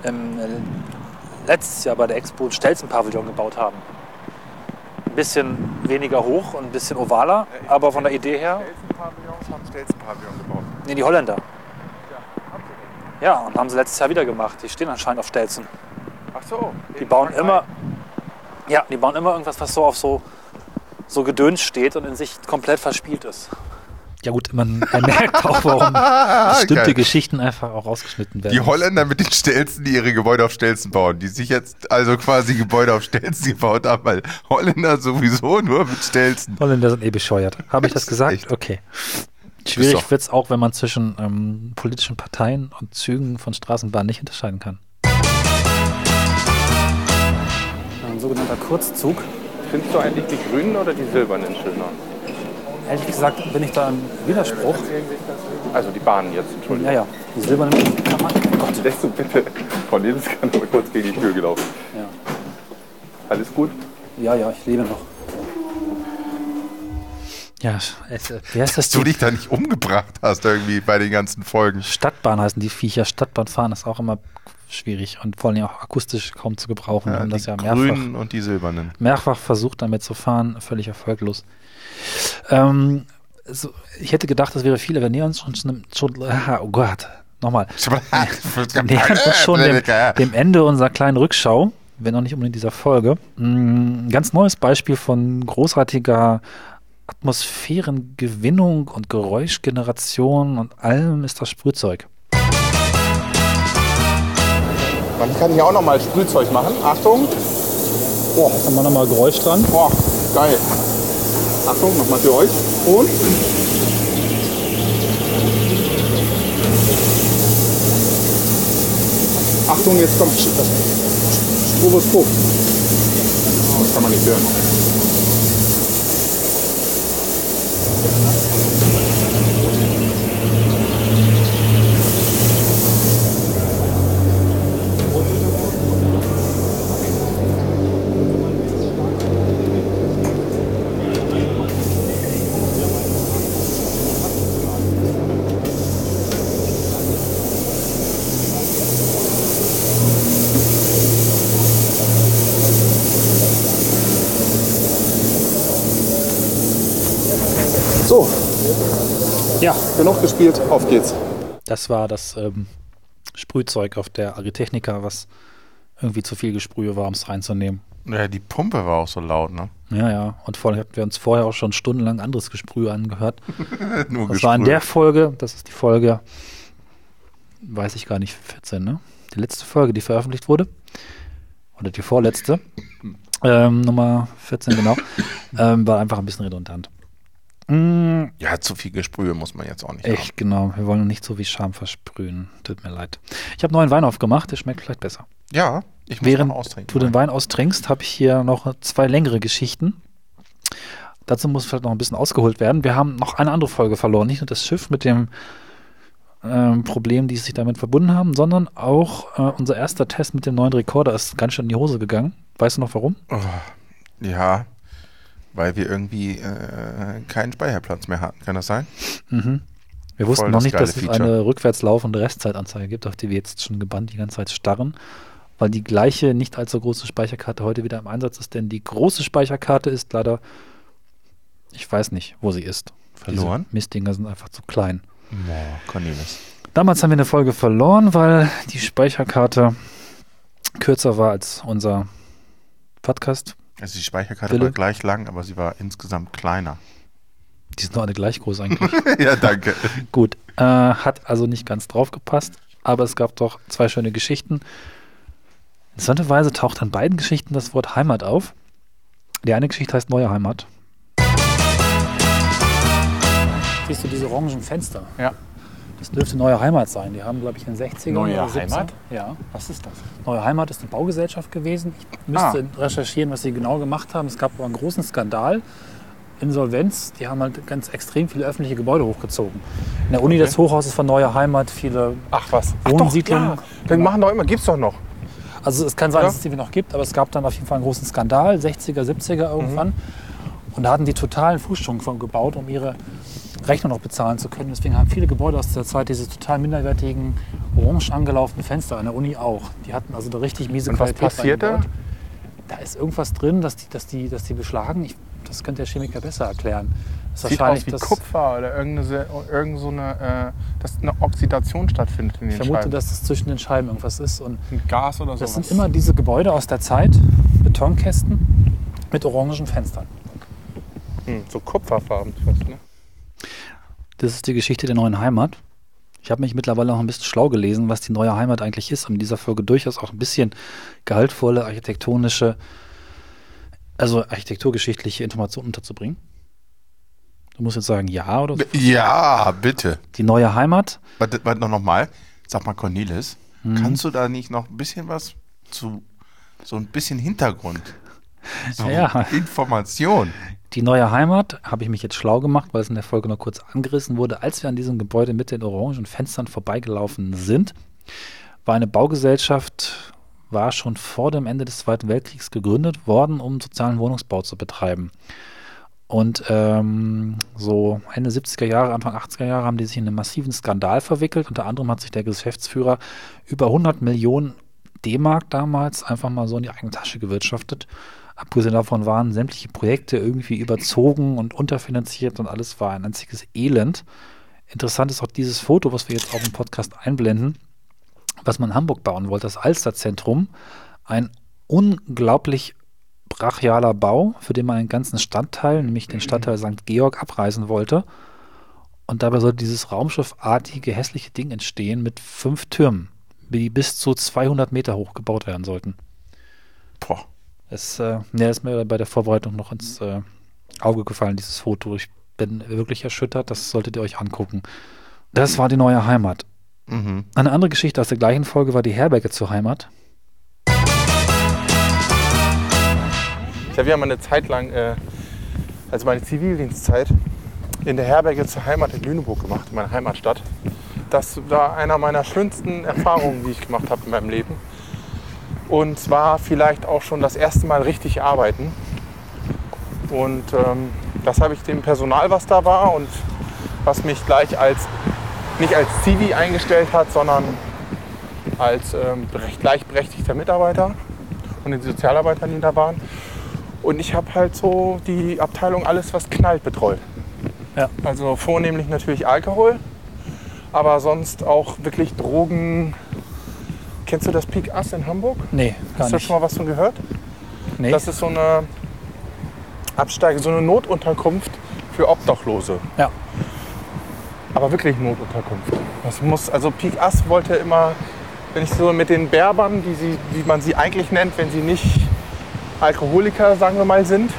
ähm, äh, letztes Jahr bei der Expo ein Stelzen-Pavillon gebaut haben. Ein bisschen weniger hoch und ein bisschen ovaler, aber von der Idee her, Stelzenpavillons haben Stelzenpavillon gebaut. nee, die Holländer. Ja, und haben sie letztes Jahr wieder gemacht. Die stehen anscheinend auf Stelzen. Ach so. Die bauen immer, ja, die bauen immer irgendwas, was so auf so, so Gedöns steht und in sich komplett verspielt ist. Ja gut, man merkt auch, warum bestimmte Geil. Geschichten einfach auch rausgeschnitten werden. Die Holländer mit den Stelzen, die ihre Gebäude auf Stelzen bauen, die sich jetzt also quasi Gebäude auf Stelzen gebaut haben, weil Holländer sowieso nur mit Stelzen. Holländer sind eh bescheuert. Habe ich das gesagt? echt- Okay. Schwierig wird es auch, wenn man zwischen ähm, politischen Parteien und Zügen von Straßenbahnen nicht unterscheiden kann. So sogenannter Kurzzug. Findest du eigentlich die grünen oder die silbernen schöner? Ehrlich gesagt bin ich da im Widerspruch. Also die Bahnen jetzt, Entschuldigung. Ja, ja, die silbernen kann man. Oh Gott. Lässt du bitte. Kann aber kurz gegen die Tür gelaufen. Ja. Alles gut? ja, ja, ich lebe noch. Ja, es, äh, wie heißt das? Dass du dich da nicht umgebracht hast irgendwie bei den ganzen Folgen. Stadtbahn heißen die Viecher. Stadtbahn fahren ist auch immer schwierig und vor allem auch akustisch kaum zu gebrauchen. Ja, haben die das ja mehrfach, grünen und die silbernen. mehrfach versucht, damit zu fahren, völlig erfolglos. Ähm, so, ich hätte gedacht, das wäre viel, aber nähern uns schon, schon, schon ah, oh Gott, nochmal. Nähern uns schon dem, dem Ende unserer kleinen Rückschau, wenn auch nicht unbedingt dieser Folge. Mm, Ein ganz neues Beispiel von großartiger Atmosphärengewinnung und Geräuschgeneration und allem ist das Sprühzeug. Man kann hier auch noch mal Sprühzeug machen. Achtung. Boah, Haben wir nochmal Geräusch dran? boah, geil. Achtung, nochmal für euch. Und? Achtung, jetzt kommt das Stroboskop. Das kann man nicht hören. あっ! Genug gespielt, auf geht's. das war das ähm, Sprühzeug auf der Agritechnica, was irgendwie zu viel Gesprühe war, um es reinzunehmen. Ja, die Pumpe war auch so laut, ne? Ja, ja. Und vor allem hatten wir uns vorher auch schon stundenlang anderes Gesprühe angehört. Nur Das war in der Folge, das ist die Folge, weiß ich gar nicht, 14, ne? Die letzte Folge, die veröffentlicht wurde. Oder die vorletzte. Ähm, Nummer 14, genau. ähm, war einfach ein bisschen redundant. Mm, Ja, zu viel Gesprühe muss man jetzt auch nicht haben. echt, genau. Wir wollen nicht so wie Scham versprühen. Tut mir leid. Ich habe neuen Wein aufgemacht, der schmeckt vielleicht besser. Ja, ich muss Während austrinken. du den Wein austrinkst, habe ich hier noch zwei längere Geschichten. Dazu muss vielleicht noch ein bisschen ausgeholt werden. Wir haben noch eine andere Folge verloren. Nicht nur das Schiff mit dem ähm, Problem, die sich damit verbunden haben, sondern auch äh, unser erster Test mit dem neuen Rekorder ist ganz schön in die Hose gegangen. Weißt du noch warum? Ja, weil wir irgendwie äh, keinen Speicherplatz mehr hatten. Kann das sein? Wir wussten Voll noch das nicht, dass es Feature. eine rückwärts laufende Restzeitanzeige gibt, auf die wir jetzt schon gebannt die ganze Zeit starren, weil die gleiche, nicht allzu große Speicherkarte heute wieder im Einsatz ist, denn die große Speicherkarte ist leider, ich weiß nicht, wo sie ist. Verloren? Diese Mistdinger sind einfach zu klein. Boah, Cornelis. Damals haben wir eine Folge verloren, weil die Speicherkarte kürzer war als unser Podcast. Also die Speicherkarte Wille? war gleich lang, aber sie war insgesamt kleiner. Die sind nur alle gleich groß eigentlich. ja, danke. Gut, äh, hat also nicht ganz drauf gepasst, aber es gab doch zwei schöne Geschichten. Interessanterweise taucht an beiden Geschichten das Wort Heimat auf. Die eine Geschichte heißt Neue Heimat. Siehst du diese orangen Fenster? Ja. Das dürfte Neue Heimat sein. Die haben, glaube ich, in den 60ern Neue oder 70ern. Heimat? Ja. Was ist das? Neue Heimat ist eine Baugesellschaft gewesen. Ich müsste recherchieren, was sie genau gemacht haben. Es gab aber einen großen Skandal. Insolvenz, die haben halt ganz extrem viele öffentliche Gebäude hochgezogen. In der Uni des Hochhauses von Neue Heimat viele Ach was. Ach Wohnsiedlungen. doch, ja. Dann machen doch immer, gibt's doch noch. Also es kann sein, Ja. dass es die noch gibt, aber es gab dann auf jeden Fall einen großen Skandal, 60er, 70er irgendwann. Und da hatten die totalen Fußsprung von gebaut, um ihre Rechnung noch bezahlen zu können. Deswegen haben viele Gebäude aus der Zeit diese total minderwertigen, orange angelaufenen Fenster, an der Uni auch. Die hatten also da richtig miese Und was Qualität passiert da? Da ist irgendwas drin, dass die, dass die, dass die beschlagen. Ich, das könnte der Chemiker besser erklären. Das ist Sieht wahrscheinlich aus wie das, Kupfer oder irgendeine, irgend so eine, äh, dass eine Oxidation stattfindet in den Ich vermute, Scheiben. dass es zwischen den Scheiben irgendwas ist. Und Ein Gas oder das sowas. sind immer diese Gebäude aus der Zeit, Betonkästen mit orangen Fenstern. Hm, so kupferfarben fast, ne? Das ist die Geschichte der neuen Heimat. Ich habe mich mittlerweile noch ein bisschen schlau gelesen, was die neue Heimat eigentlich ist, um in dieser Folge durchaus auch ein bisschen gehaltvolle architektonische, also architekturgeschichtliche Informationen unterzubringen. Du musst jetzt sagen, ja oder so. Ja, bitte. Die neue Heimat, Warte, warte noch, noch mal. Sag mal, Cornelis, Mhm. kannst du da nicht noch ein bisschen was zu, so ein bisschen Hintergrund So, Ja. Information. Die neue Heimat habe ich mich jetzt schlau gemacht, weil es in der Folge noch kurz angerissen wurde. Als wir an diesem Gebäude mit den orangen Fenstern vorbeigelaufen sind, war eine Baugesellschaft, war schon vor dem Ende des Zweiten Weltkriegs gegründet worden, um sozialen Wohnungsbau zu betreiben. Und ähm, so Ende 70er Jahre, Anfang 80er Jahre haben die sich in einen massiven Skandal verwickelt. Unter anderem hat sich der Geschäftsführer über 100 Millionen D-Mark damals einfach mal so in die eigene Tasche gewirtschaftet. Abgesehen davon waren sämtliche Projekte irgendwie überzogen und unterfinanziert und alles war ein einziges Elend. Interessant ist auch dieses Foto, was wir jetzt auch im Podcast einblenden, was man in Hamburg bauen wollte, das Alsterzentrum. Ein unglaublich brachialer Bau, für den man einen ganzen Stadtteil, nämlich den Stadtteil St. Georg, abreißen wollte. Und dabei sollte dieses raumschiffartige, hässliche Ding entstehen mit fünf Türmen, die bis zu 200 Meter hoch gebaut werden sollten. Boah. Es äh, ja, ist mir bei der Vorbereitung noch ins äh, Auge gefallen, dieses Foto. Ich bin wirklich erschüttert, das solltet ihr euch angucken. Das war die neue Heimat. Mhm. Eine andere Geschichte aus der gleichen Folge war die Herberge zur Heimat. Ich habe ja mal eine Zeit lang, äh, also meine Zivildienstzeit, in der Herberge zur Heimat in Lüneburg gemacht, in meiner Heimatstadt. Das war einer meiner schönsten Erfahrungen, die ich gemacht habe in meinem Leben. Und zwar vielleicht auch schon das erste Mal richtig arbeiten. Und ähm, das habe ich dem Personal, was da war und was mich gleich als, nicht als Zivi eingestellt hat, sondern als ähm, recht gleichberechtigter Mitarbeiter und den Sozialarbeitern, die da waren. Und ich habe halt so die Abteilung alles, was knallt, betreut. Ja. Also vornehmlich natürlich Alkohol, aber sonst auch wirklich Drogen. Kennst du das Peak Ass in Hamburg? Nee, gar Hast du nicht. schon mal was von gehört? Nee. Das ist so eine Absteige, so eine Notunterkunft für Obdachlose. ja. Aber wirklich Notunterkunft. Das muss, also Peak Ass wollte immer, wenn ich so mit den Berbern, die sie, wie man sie eigentlich nennt, wenn sie nicht Alkoholiker, sagen wir mal, sind.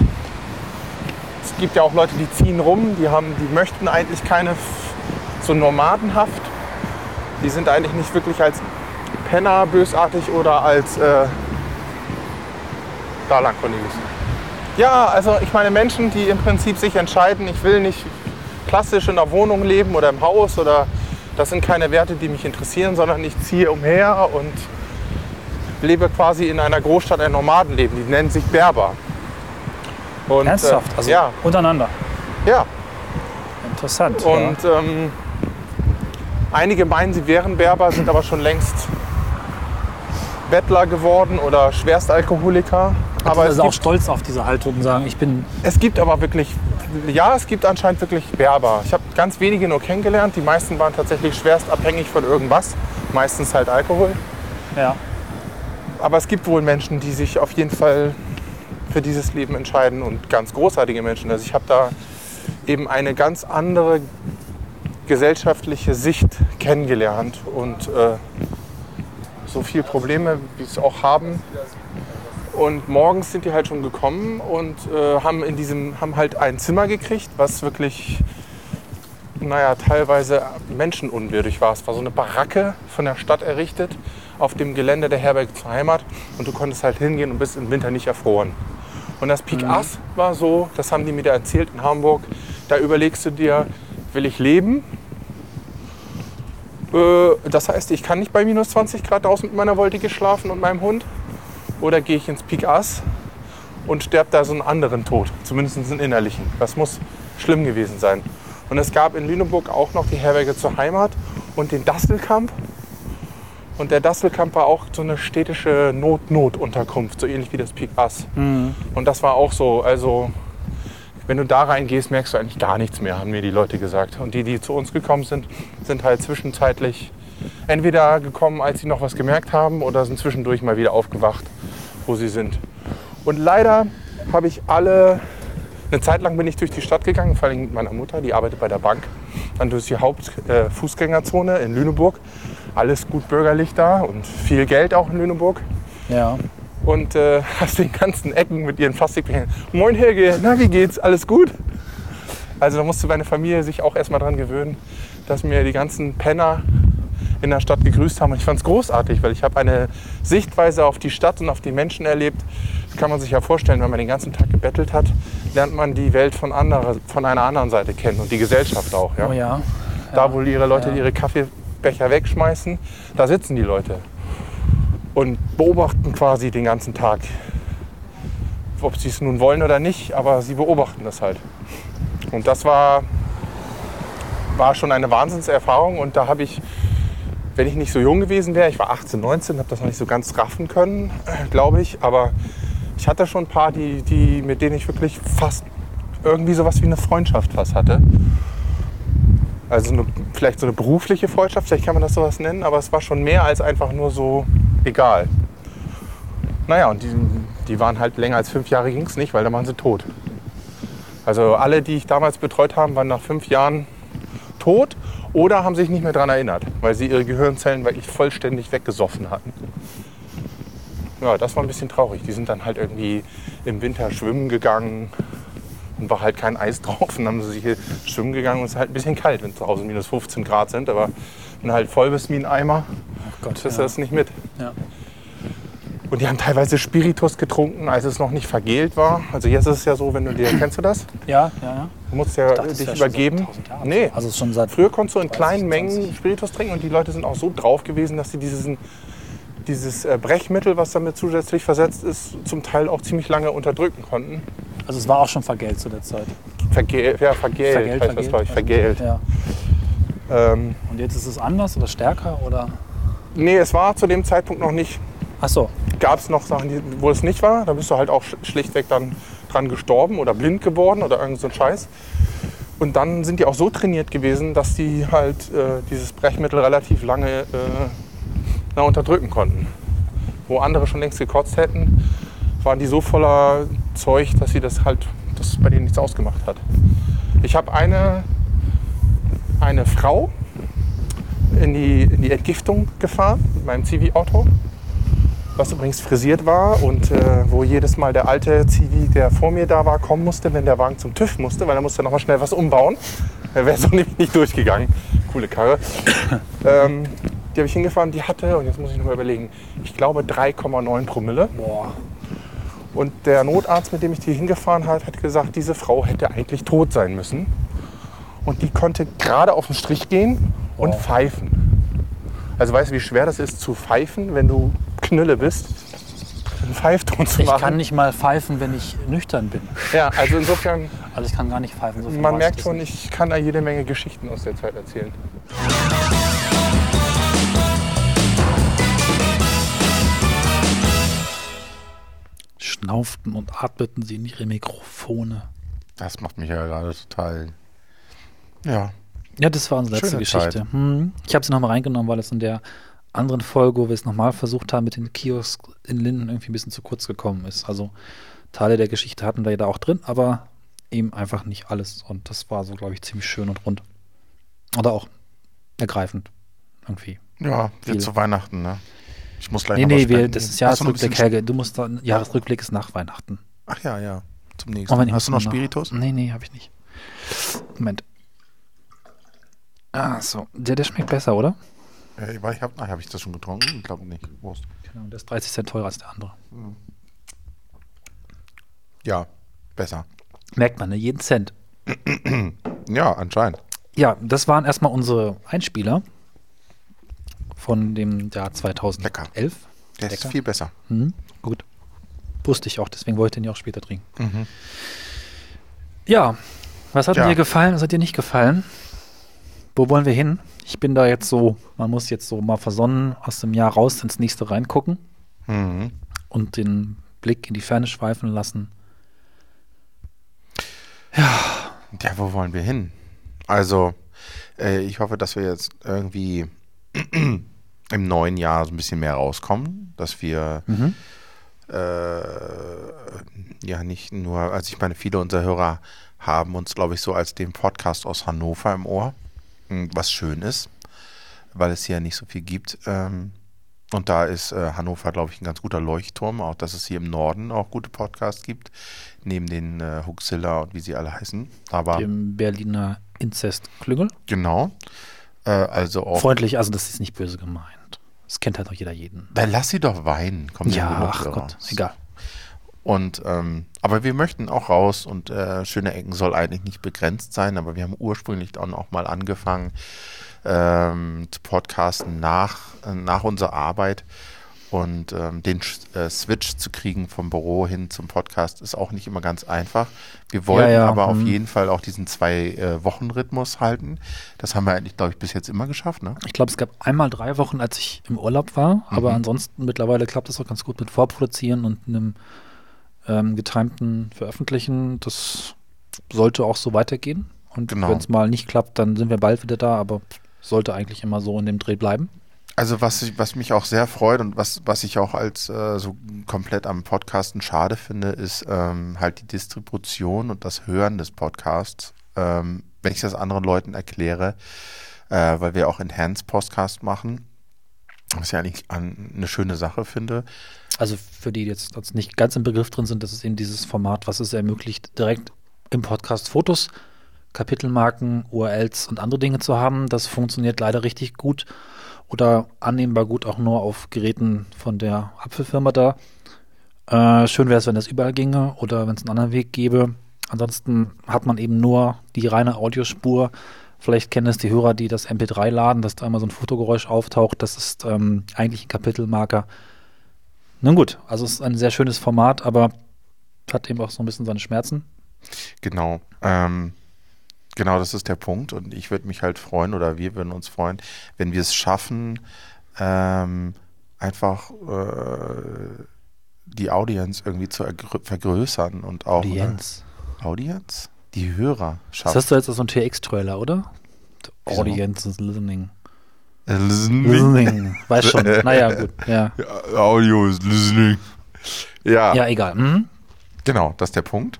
Es gibt ja auch Leute, die ziehen rum, die haben, die möchten eigentlich keine so Nomadenhaft. Die sind eigentlich nicht wirklich als Penner bösartig oder als äh, da lang Cornelis. Ja, also ich meine Menschen, die im Prinzip sich entscheiden, ich will nicht klassisch in der Wohnung leben oder im Haus oder das sind keine Werte, die mich interessieren, sondern ich ziehe umher und lebe quasi in einer Großstadt ein Nomadenleben. Die nennen sich Berber. Und, Ernsthaft? Äh, Also ja, untereinander. ja. Interessant. Und ähm, einige meinen, sie wären Berber, sind aber schon längst Bettler geworden oder Schwerstalkoholiker. ja. Aber aber es also auch gibt, stolz auf diese Haltung und sagen, ich bin es gibt aber wirklich, ja, es gibt anscheinend wirklich Berber. Ich habe ganz wenige nur kennengelernt. Die meisten waren tatsächlich schwerst abhängig von irgendwas. Meistens halt Alkohol. ja. Aber es gibt wohl Menschen, die sich auf jeden Fall für dieses Leben entscheiden und ganz großartige Menschen. Also ich habe da eben eine ganz andere gesellschaftliche Sicht kennengelernt und äh, so viele Probleme, wie sie es auch haben. Und morgens sind die halt schon gekommen und äh, haben in diesem haben halt ein Zimmer gekriegt, was wirklich naja, teilweise menschenunwürdig war. Es war so eine Baracke von der Stadt errichtet auf dem Gelände der Herberge zur Heimat und du konntest halt hingehen und bist im Winter nicht erfroren. Und das Peak Ass war so, das haben die mir da erzählt in Hamburg, da überlegst du dir, will ich leben? Äh, das heißt, ich kann nicht bei minus 20 Grad draußen mit meiner Woltige schlafen und meinem Hund. Oder gehe ich ins Peak Ass und sterbe da so einen anderen Tod, zumindest einen innerlichen. Das muss schlimm gewesen sein. Und es gab in Lüneburg auch noch die Herberge zur Heimat und den Dasselkamp. Und der Dasselkamp war auch so eine städtische Not-Not-Unterkunft, so ähnlich wie das Peak Ass. Und das war auch so, also wenn du da reingehst, merkst du eigentlich gar nichts mehr, haben mir die Leute gesagt. Und die, die zu uns gekommen sind, sind halt zwischenzeitlich entweder gekommen, als sie noch was gemerkt haben, oder sind zwischendurch mal wieder aufgewacht, wo sie sind. Und leider habe ich alle, eine Zeit lang bin ich durch die Stadt gegangen, vor allem mit meiner Mutter, die arbeitet bei der Bank, dann durch die Hauptfußgängerzone in Lüneburg. Alles gut bürgerlich da und viel Geld auch in Lüneburg Ja. Und äh, aus den ganzen Ecken mit ihren Plastikbecher. Moin Helge, na wie geht's? Alles gut? Also da musste meine Familie sich auch erstmal dran gewöhnen, dass mir die ganzen Penner in der Stadt gegrüßt haben. Und ich fand es großartig, weil ich habe eine Sichtweise auf die Stadt und auf die Menschen erlebt. Das kann man sich ja vorstellen, wenn man den ganzen Tag gebettelt hat, lernt man die Welt von, anderer, von einer anderen Seite kennen und die Gesellschaft auch. Ja? Oh ja. Da, wo ihre Leute Ja. ihre Kaffeebecher wegschmeißen, da sitzen die Leute und beobachten quasi den ganzen Tag. Ob sie es nun wollen oder nicht, aber sie beobachten das halt. Und das war, war schon eine Wahnsinnserfahrung und da habe ich, wenn ich nicht so jung gewesen wäre, ich war 18, 19, habe das noch nicht so ganz raffen können, glaube ich, aber ich hatte schon ein paar, die, die, mit denen ich wirklich fast irgendwie sowas wie eine Freundschaft fast hatte. Also eine, vielleicht so eine berufliche Freundschaft, vielleicht kann man das sowas nennen, aber es war schon mehr als einfach nur so egal. Naja, und die, die waren halt länger als fünf Jahre ging es nicht, weil dann waren sie tot. Also alle, die ich damals betreut habe, waren nach fünf Jahren tot oder haben sich nicht mehr daran erinnert, weil sie ihre Gehirnzellen wirklich vollständig weggesoffen hatten. Ja, das war ein bisschen traurig. Die sind dann halt irgendwie im Winter schwimmen gegangen und war halt kein Eis drauf. Und dann haben sie sich hier schwimmen gegangen und es ist halt ein bisschen kalt, wenn zu Hause minus 15 Grad sind. Aber wenn du halt voll bist wie ein Eimer, Oh Gott. kriegst du Ja. das nicht mit. Ja. Und die haben teilweise Spiritus getrunken, als es noch nicht vergelt war. Also jetzt ist es ja so, wenn du dir, kennst du das? Ja, ja, ja. Du musst ja dachte, dich schon übergeben. seit 1000 Jahren nee, so. Also schon seit früher konntest du in 30, kleinen 20. Mengen Spiritus trinken und die Leute sind auch so drauf gewesen, dass sie diesen, dieses äh, Brechmittel, was damit zusätzlich versetzt ist, zum Teil auch ziemlich lange unterdrücken konnten. Also es war auch schon vergelt zu der Zeit. Vergel ja, vergelt, heißt das, glaube ich, vergelt. Ja. Ähm, Und jetzt ist es anders oder stärker oder? nee, es war zu dem Zeitpunkt noch nicht. Ach so. Gab es noch Sachen, die, wo es nicht war, da bist du halt auch sch- schlichtweg dann dran gestorben oder blind geworden oder irgend so ein Scheiß. Und dann sind die auch so trainiert gewesen, dass die halt äh, dieses Brechmittel relativ lange äh, na, unterdrücken konnten. Wo andere schon längst gekotzt hätten, waren die so voller Zeug, dass sie das halt, dass es bei denen nichts ausgemacht hat. Ich habe eine, eine Frau in die, in die Entgiftung gefahren mit meinem Zivi-Auto was übrigens frisiert war und äh, wo jedes Mal der alte Zivi, der vor mir da war, kommen musste, wenn der Wagen zum TÜV musste, weil er musste noch mal schnell was umbauen. Er wäre so nämlich nicht durchgegangen. Coole Karre. ähm, die habe ich hingefahren, die hatte, und jetzt muss ich noch mal überlegen, ich glaube 3,9 Promille. Boah. Und der Notarzt, mit dem ich die hingefahren habe, hat gesagt, diese Frau hätte eigentlich tot sein müssen. Und die konnte gerade auf den Strich gehen und Wow. pfeifen. Also weißt du, wie schwer das ist zu pfeifen, wenn du Knülle bist? Einen Pfeifton zu Ich machen. kann nicht mal pfeifen, wenn ich nüchtern bin. Ja, also insofern, Also ich kann gar nicht pfeifen. So viel man merkt ich schon, nicht. ich kann da jede Menge Geschichten aus der Zeit erzählen. Schnauften und atmeten sie in ihre Mikrofone. Das macht mich ja gerade total. Ja. Ja, das war unsere letzte Schöne Geschichte. Hm. Ich habe sie nochmal reingenommen, weil es in der anderen Folge, wo wir es nochmal versucht haben, mit den Kiosk in Linden irgendwie ein bisschen zu kurz gekommen ist. Also Teile der Geschichte hatten wir ja da auch drin, aber eben einfach nicht alles. Und das war so, glaube ich, ziemlich schön und rund. Oder auch ergreifend. Irgendwie. Ja, Viel. zu Weihnachten, ne? Ich muss gleich Nee, nee, wir, das ist Jahresrückblick, Helge. Du musst da, Jahresrückblick ist nach Weihnachten. Ach ja, ja. Zum nächsten. ich Hast du noch nach- Spiritus? Nee, nee, habe ich nicht. Moment. Ah, so. Der, der schmeckt besser, oder? Äh, weil ich hab, ah, habe ich das schon getrunken? Ich glaube nicht. Wurst. Genau, der ist 30 Cent teurer als der andere. Ja, besser. Merkt man, ne? Jeden Cent. Ja, anscheinend. Ja, das waren erstmal unsere Einspieler von dem Jahr 2011. Der Lecker. ist viel besser. Mhm, gut. Wusste ich auch, deswegen wollte ich den ja auch später trinken. Mhm. Ja, was hat Ja. dir gefallen, was hat dir nicht gefallen? Wo wollen wir hin? Ich bin da jetzt so, man muss jetzt so mal versonnen aus dem Jahr raus ins nächste reingucken Mhm. und den Blick in die Ferne schweifen lassen. Ja, wo wollen wir hin? Also, äh, ich hoffe, dass wir jetzt irgendwie im neuen Jahr so ein bisschen mehr rauskommen, dass wir Mhm. äh, ja nicht nur, also ich meine, viele unserer Hörer haben uns, glaube ich, so als den Podcast aus Hannover im Ohr, was schön ist, weil es hier nicht so viel gibt. Ähm, und da ist äh, Hannover, glaube ich, ein ganz guter Leuchtturm, auch dass es hier im Norden auch gute Podcasts gibt, neben den äh, Huxilla und wie sie alle heißen. Aber Dem Berliner Inzest-Klüngel. Genau. Äh, also auch. Freundlich, also das ist nicht böse gemeint. Das kennt halt auch jeder jeden. Dann lass sie doch weinen. Kommt Ja, ach raus. Gott, egal. Und ähm, aber wir möchten auch raus und äh, schöne Ecken soll eigentlich nicht begrenzt sein, aber wir haben ursprünglich dann auch mal angefangen ähm, zu podcasten nach, äh, nach unserer Arbeit. Und ähm, den äh, Switch zu kriegen vom Büro hin zum Podcast ist auch nicht immer ganz einfach. Wir wollten ja, aber auf hm. jeden Fall auch diesen zwei-Wochen-Rhythmus halten. Das haben wir eigentlich, glaube ich, bis jetzt immer geschafft. Ne? Ich glaube, es gab einmal drei Wochen, als ich im Urlaub war, aber Mhm. ansonsten mittlerweile klappt es auch ganz gut mit Vorproduzieren und einem ähm, getimten Veröffentlichen. Das sollte auch so weitergehen. Und Genau. wenn es mal nicht klappt, dann sind wir bald wieder da, aber sollte eigentlich immer so in dem Dreh bleiben. Also was, ich- was mich auch sehr freut und was, was ich auch als äh, so komplett am Podcasten schade finde, ist ähm, halt die Distribution und das Hören des Podcasts. Ähm, wenn ich das anderen Leuten erkläre, äh, weil wir auch Enhanced Podcast machen, was ich eigentlich an, eine schöne Sache finde. Also für die, die jetzt nicht ganz im Begriff drin sind, das ist eben dieses Format, was es ermöglicht, direkt im Podcast Fotos, Kapitelmarken, URLs und andere Dinge zu haben. Das funktioniert leider richtig gut oder annehmbar gut auch nur auf Geräten von der Apfelfirma da. Äh, schön wäre es, wenn das überall ginge oder wenn es einen anderen Weg gäbe. Ansonsten hat man eben nur die reine Audiospur. Vielleicht kennen es die Hörer, die das MP3 laden, dass da immer so ein Fotogeräusch auftaucht. Das ist ähm, eigentlich ein Kapitelmarker. Nun gut, also es ist ein sehr schönes Format, aber hat eben auch so ein bisschen seine Schmerzen. Genau. Ähm, genau, das ist der Punkt. Und ich würde mich halt freuen, oder wir würden uns freuen, wenn wir es schaffen, ähm, einfach äh, die Audience irgendwie zu ergrö- vergrößern und auch Audienz. Äh, Audience? Die Hörer Das schaffen. hast du jetzt als so ein TX-Trailer, oder? Wieso? Audience is listening. Listening. Weiß schon. naja, gut. Ja, Ja, Audio ist listening. Ja, ja egal. Mhm. genau, das ist der Punkt.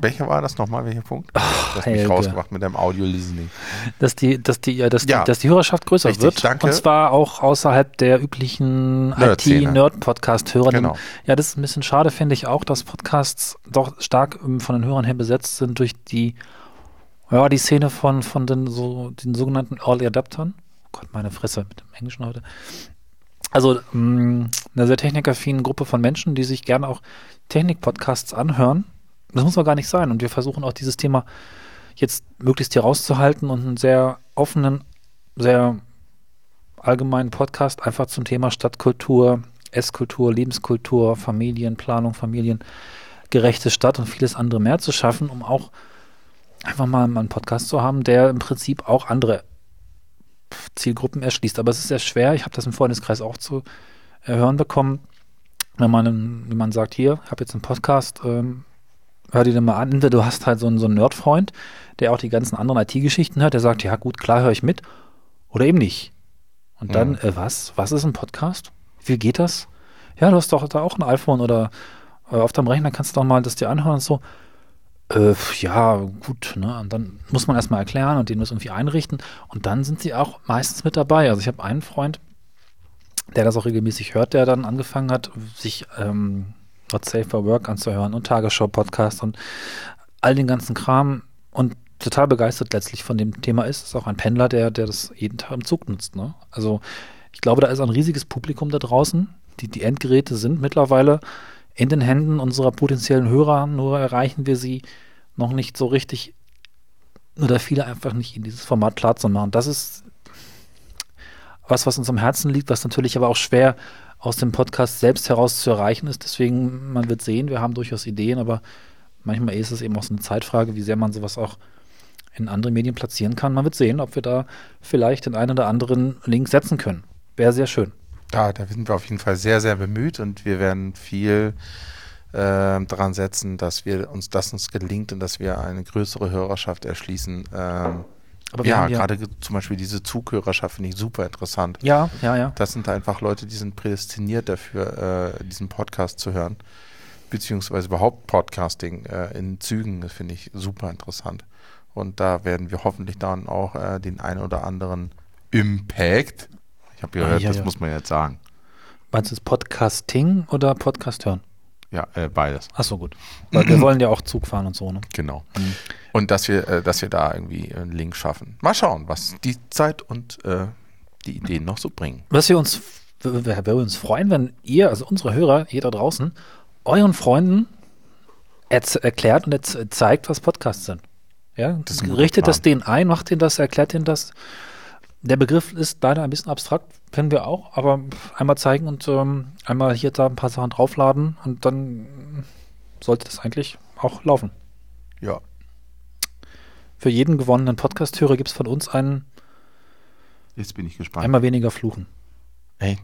Welcher war das nochmal? Welcher Punkt? du hast mich Helge. rausgebracht mit deinem Audio-Listening. Dass, die, dass, die, ja, dass, Ja. die, dass die Hörerschaft größer Richtig, wird. danke. Und zwar auch außerhalb der üblichen. IT-Nerd-Podcast-Hörer. Genau. Ja, das ist ein bisschen schade, finde ich auch, dass Podcasts doch stark ähm, von den Hörern her besetzt sind durch die, ja, die Szene von, von den, so, den sogenannten Early Adaptern. Gott, meine Fresse mit dem Englischen heute. Also mh, eine sehr technikaffine Gruppe von Menschen, die sich gerne auch Technik-Podcasts anhören. Das muss aber gar nicht sein. Und wir versuchen auch dieses Thema jetzt möglichst hier rauszuhalten und einen sehr offenen, sehr allgemeinen Podcast einfach zum Thema Stadtkultur, Esskultur, Lebenskultur, Familienplanung, familiengerechte Stadt und vieles andere mehr zu schaffen, um auch einfach mal einen Podcast zu haben, der im Prinzip auch andere Zielgruppen erschließt. Aber es ist sehr schwer. Ich habe das im Freundeskreis auch zu hören bekommen. Wenn man, wenn man sagt, hier, ich habe jetzt einen Podcast, ähm, hör dir den mal an. Entweder du hast halt so einen, so einen Nerdfreund, der auch die ganzen anderen IT-Geschichten hört, der sagt, ja gut, klar höre ich mit. Oder eben nicht. Und dann, Mhm. äh, was? Was ist ein Podcast? Wie geht das? Ja, du hast doch da auch ein iPhone oder äh, auf deinem Rechner kannst du doch mal das dir anhören und so. Äh, ja, gut, ne? Und dann muss man erstmal erklären und den das irgendwie einrichten. Und dann sind sie auch meistens mit dabei. Also ich habe einen Freund, der das auch regelmäßig hört, der dann angefangen hat, sich ähm, Not Safe for Work anzuhören und Tagesschau-Podcast und all den ganzen Kram und total begeistert letztlich von dem Thema ist. Ist auch ein Pendler, der, der das jeden Tag im Zug nutzt. Ne? Also ich glaube, da ist ein riesiges Publikum da draußen. Die, die Endgeräte sind mittlerweile in den Händen unserer potenziellen Hörer, nur erreichen wir sie noch nicht so richtig oder viele einfach nicht in dieses Format klar zu machen. Das ist was, was uns am Herzen liegt, was natürlich aber auch schwer aus dem Podcast selbst heraus zu erreichen ist. Deswegen, man wird sehen, wir haben durchaus Ideen, aber manchmal ist es eben auch so eine Zeitfrage, wie sehr man sowas auch in andere Medien platzieren kann. Man wird sehen, ob wir da vielleicht den einen oder anderen Link setzen können. Wäre sehr schön. Ja, da sind wir auf jeden Fall sehr, sehr bemüht und wir werden viel äh, daran setzen, dass wir uns das uns gelingt und dass wir eine größere Hörerschaft erschließen. Ähm, Aber wir ja, ja- gerade ge- zum Beispiel diese Zughörerschaft finde ich super interessant. Ja, ja, ja. Das sind einfach Leute, die sind prädestiniert dafür, äh, diesen Podcast zu hören. Beziehungsweise überhaupt Podcasting äh, in Zügen, das finde ich super interessant. Und da werden wir hoffentlich dann auch äh, den einen oder anderen Impact, ich habe gehört, Ah, ja, das ja. muss man jetzt sagen. Meinst du es Podcasting oder Podcast hören? Ja, äh, beides. Ach so, gut. Weil wir wollen ja auch Zug fahren und so, ne? Genau. Und dass wir, äh, dass wir da irgendwie einen Link schaffen. Mal schauen, was die Zeit und äh, die Ideen noch so bringen. Was wir uns, wir, wir uns freuen, wenn ihr, also unsere Hörer, ihr da draußen, euren Freunden erklärt und zeigt, was Podcasts sind. Ja, Das richtet das denen ein, macht denen das, erklärt denen das. Der Begriff ist leider ein bisschen abstrakt, kennen wir auch, aber einmal zeigen und ähm, einmal hier da ein paar Sachen draufladen und dann sollte das eigentlich auch laufen. Ja. Für jeden gewonnenen Podcast-Hörer gibt es von uns einen Jetzt bin ich gespannt. einmal weniger Fluchen. Ey,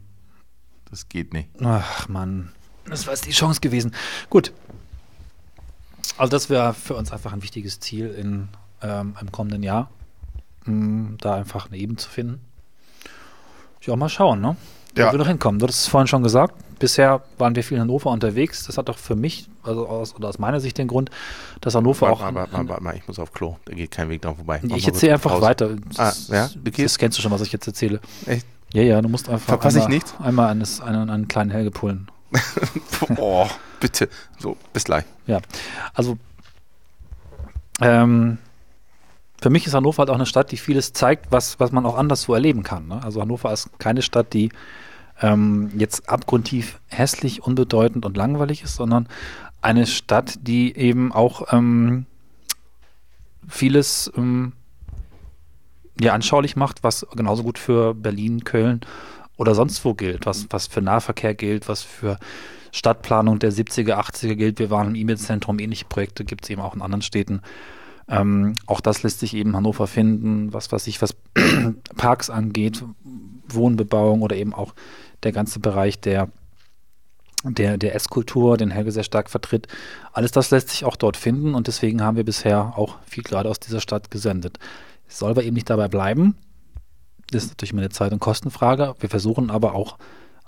das geht nicht. Ach Mann, das war jetzt die Chance gewesen. Gut. Also das wäre für uns einfach ein wichtiges Ziel in, ähm, im kommenden Jahr, mh, da einfach eine Ebene zu finden. Ja, mal schauen, ne? Ja. Wo wir noch hinkommen. Du hast es vorhin schon gesagt. Bisher waren wir viel in Hannover unterwegs. Das hat doch für mich, also aus, oder aus meiner Sicht den Grund, dass Hannover auch. Warte mal, ein- warte mal, warte mal, ich muss auf Klo. Da geht kein Weg dran vorbei. Mach ich erzähle einfach Pause. weiter. Ah, Das, ja, du das kennst du schon, was ich jetzt erzähle. Echt? Ja, ja, du musst einfach Verpasse ich einmal, nichts? einmal eines, einen, einen kleinen Helge pullen. Oh, bitte. So, bis gleich. Ja, also ähm, für mich ist Hannover halt auch eine Stadt, die vieles zeigt, was, was man auch anderswo erleben kann. Ne? Also Hannover ist keine Stadt, die ähm, jetzt abgrundtief hässlich, unbedeutend und langweilig ist, sondern eine Stadt, die eben auch ähm, vieles ähm, ja, anschaulich macht, was genauso gut für Berlin, Köln oder sonst wo gilt, was, was für Nahverkehr gilt, was für Stadtplanung der 70er, 80er gilt. Wir waren im E-Mail-Zentrum, ähnliche Projekte gibt es eben auch in anderen Städten. Ähm, auch das lässt sich eben Hannover finden, was weiß ich, was Parks angeht, Wohnbebauung oder eben auch der ganze Bereich der, der, der Esskultur, den Helge sehr stark vertritt. Alles das lässt sich auch dort finden und deswegen haben wir bisher auch viel gerade aus dieser Stadt gesendet. Es soll aber eben nicht dabei bleiben. Das ist natürlich immer eine Zeit- und Kostenfrage. Wir versuchen aber auch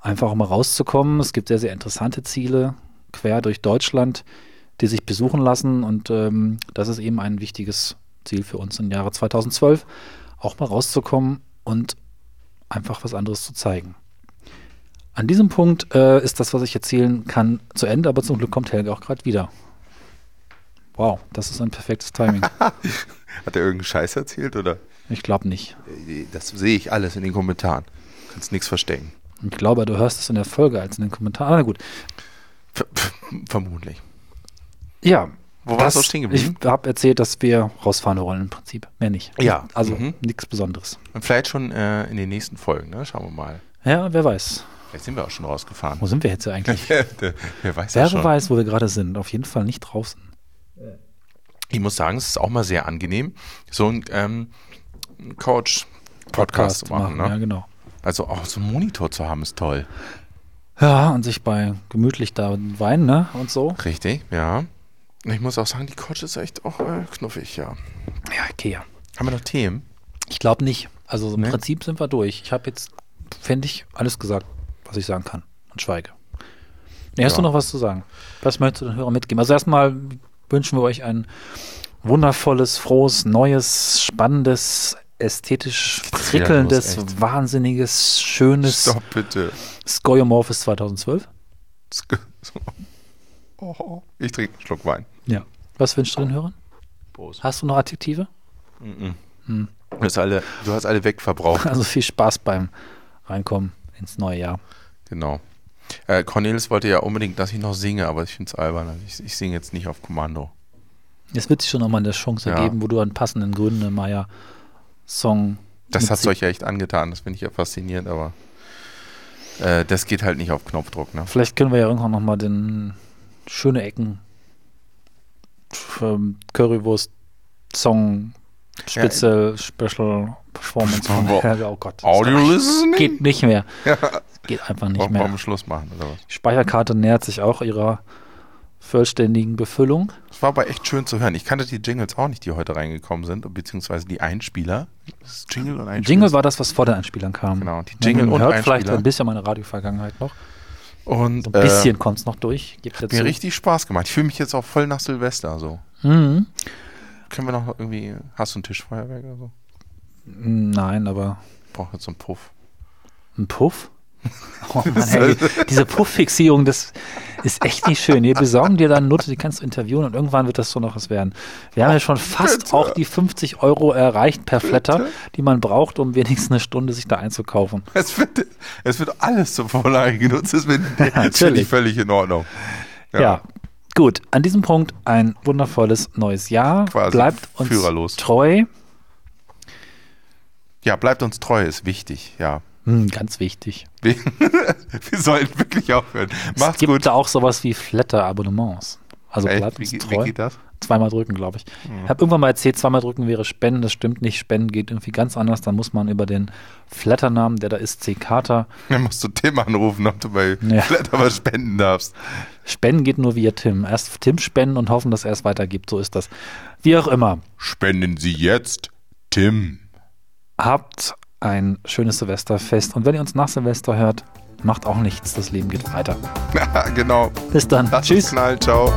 einfach mal rauszukommen. Es gibt sehr, sehr interessante Ziele quer durch Deutschland, die sich besuchen lassen. Und ähm, das ist eben ein wichtiges Ziel für uns im Jahre 2012, auch mal rauszukommen und einfach was anderes zu zeigen. An diesem Punkt äh, ist das, was ich erzählen kann, zu Ende, aber zum Glück kommt Helge auch gerade wieder. Wow, das ist ein perfektes Timing. Hat er irgendeinen Scheiß erzählt oder? Ich glaube nicht. Das sehe ich alles in den Kommentaren. Kannst nichts verstecken. Ich glaube, du hörst es in der Folge als in den Kommentaren. Na gut. Ver vermutlich. Ja. Wo warst du stehen geblieben? Ich habe erzählt, dass wir rausfahren wollen im Prinzip. Mehr nicht. Ja. Also Mhm. nichts Besonderes. Und vielleicht schon äh, in den nächsten Folgen, ne? Schauen wir mal. Ja, wer weiß. Vielleicht sind wir auch schon rausgefahren. Wo sind wir jetzt eigentlich? Wer weiß wer weiß, wo wir gerade sind. Auf jeden Fall nicht draußen. Ich muss sagen, es ist auch mal sehr angenehm, so einen ähm, Couch-Podcast zu machen. Ja, ne? genau. Also auch so einen Monitor zu haben, ist toll. Ja, und sich bei gemütlich da weinen, ne? Und so. Richtig, ja. Ich muss auch sagen, die Couch ist echt auch äh, knuffig, ja. Ja, Ikea. Haben wir noch Themen? Ich glaube nicht. Also im Nee? Prinzip sind wir durch. Ich habe jetzt, fände ich, alles gesagt, was ich sagen kann. Und schweige. Nee, hast Ja. du noch was zu sagen? Was möchtest du den Hörern mitgeben? Also erstmal wünschen wir euch ein wundervolles, frohes, neues, spannendes, ästhetisch prickelndes, echt? wahnsinniges, schönes Stopp bitte. Skeuomorphis 2012. Oh, ich trinke einen Schluck Wein. Ja. Was wünschst du den Hörern? Prost. Hast du noch Adjektive? Du hast alle, du hast alle wegverbraucht. Also viel Spaß beim Reinkommen ins neue Jahr. genau. Äh, Cornelis wollte ja unbedingt, dass ich noch singe, aber ich finde es albern. Also Ich, ich singe jetzt nicht auf Kommando. Es wird sich schon nochmal eine Chance Ja. ergeben, wo du einen passenden Grünemeyer-Song. Das hat euch ja echt angetan, das finde ich ja faszinierend, aber äh, das geht halt nicht auf Knopfdruck. Ne? Vielleicht können wir ja irgendwann nochmal den schöne Ecken ähm, Currywurst-Song Spezial Special Performance von Wow. Helge. Oh Gott. Audio listening? Geht nicht mehr. Geht einfach nicht Wollen mehr. einen Schluss machen oder was? Die Speicherkarte nähert sich auch ihrer vollständigen Befüllung. Es war aber echt schön zu hören. Ich kannte die Jingles auch nicht, die heute reingekommen sind, beziehungsweise die Einspieler. Das Jingle und Einspieler. Jingle war das, was vor den Einspielern kam. Genau, die Jingle Man und hört vielleicht Einspieler. ein bisschen meine Radiovergangenheit noch. Und So ein bisschen kommt es noch durch. Gibt äh, mir richtig Spaß gemacht. Ich fühle mich jetzt auch voll nach Silvester so. Mhm. Können wir noch irgendwie, hast du ein Tischfeuerwerk oder so? Nein, aber Ich brauche jetzt so einen Puff. ein Puff? Oh Mann, ey, diese Pufffixierung, das ist echt nicht schön. Wir besorgen dir dann eine Nutte, die kannst du interviewen und irgendwann wird das so noch was werden. Wir haben ja schon fast bitte. auch die 50 Euro erreicht per Flatter, die man braucht, um wenigstens eine Stunde sich da einzukaufen. Es wird, es wird alles zur Vorlage genutzt. Das finde ich völlig in Ordnung. Ja. Gut, an diesem Punkt ein wundervolles neues Jahr. Quasi Bleibt uns führerlos. treu. Ja, bleibt uns treu, ist wichtig, ja. Hm, ganz wichtig. Wir, wir sollten wirklich aufhören. es Macht's gibt gut. da auch sowas wie Flatter-Abonnements. Also Echt? bleibt Wie, uns geht- treu. wie geht das? Zweimal drücken, glaube ich. Ich habe irgendwann mal erzählt, zweimal drücken wäre Spenden. Das stimmt nicht. Spenden geht irgendwie ganz anders. Dann muss man über den Flatter-Namen, der da ist, C. Carter. Dann musst du Tim anrufen, ob du bei Ja. Flatter was spenden darfst. Spenden geht nur via Tim. Erst Tim spenden und hoffen, dass er es weitergibt. So ist das. Wie auch immer. Spenden Sie jetzt Tim. Habt ein schönes Silvesterfest. Und wenn ihr uns nach Silvester hört, macht auch nichts. Das Leben geht weiter. genau. Bis dann. Lass Tschüss. uns knallen. Ciao.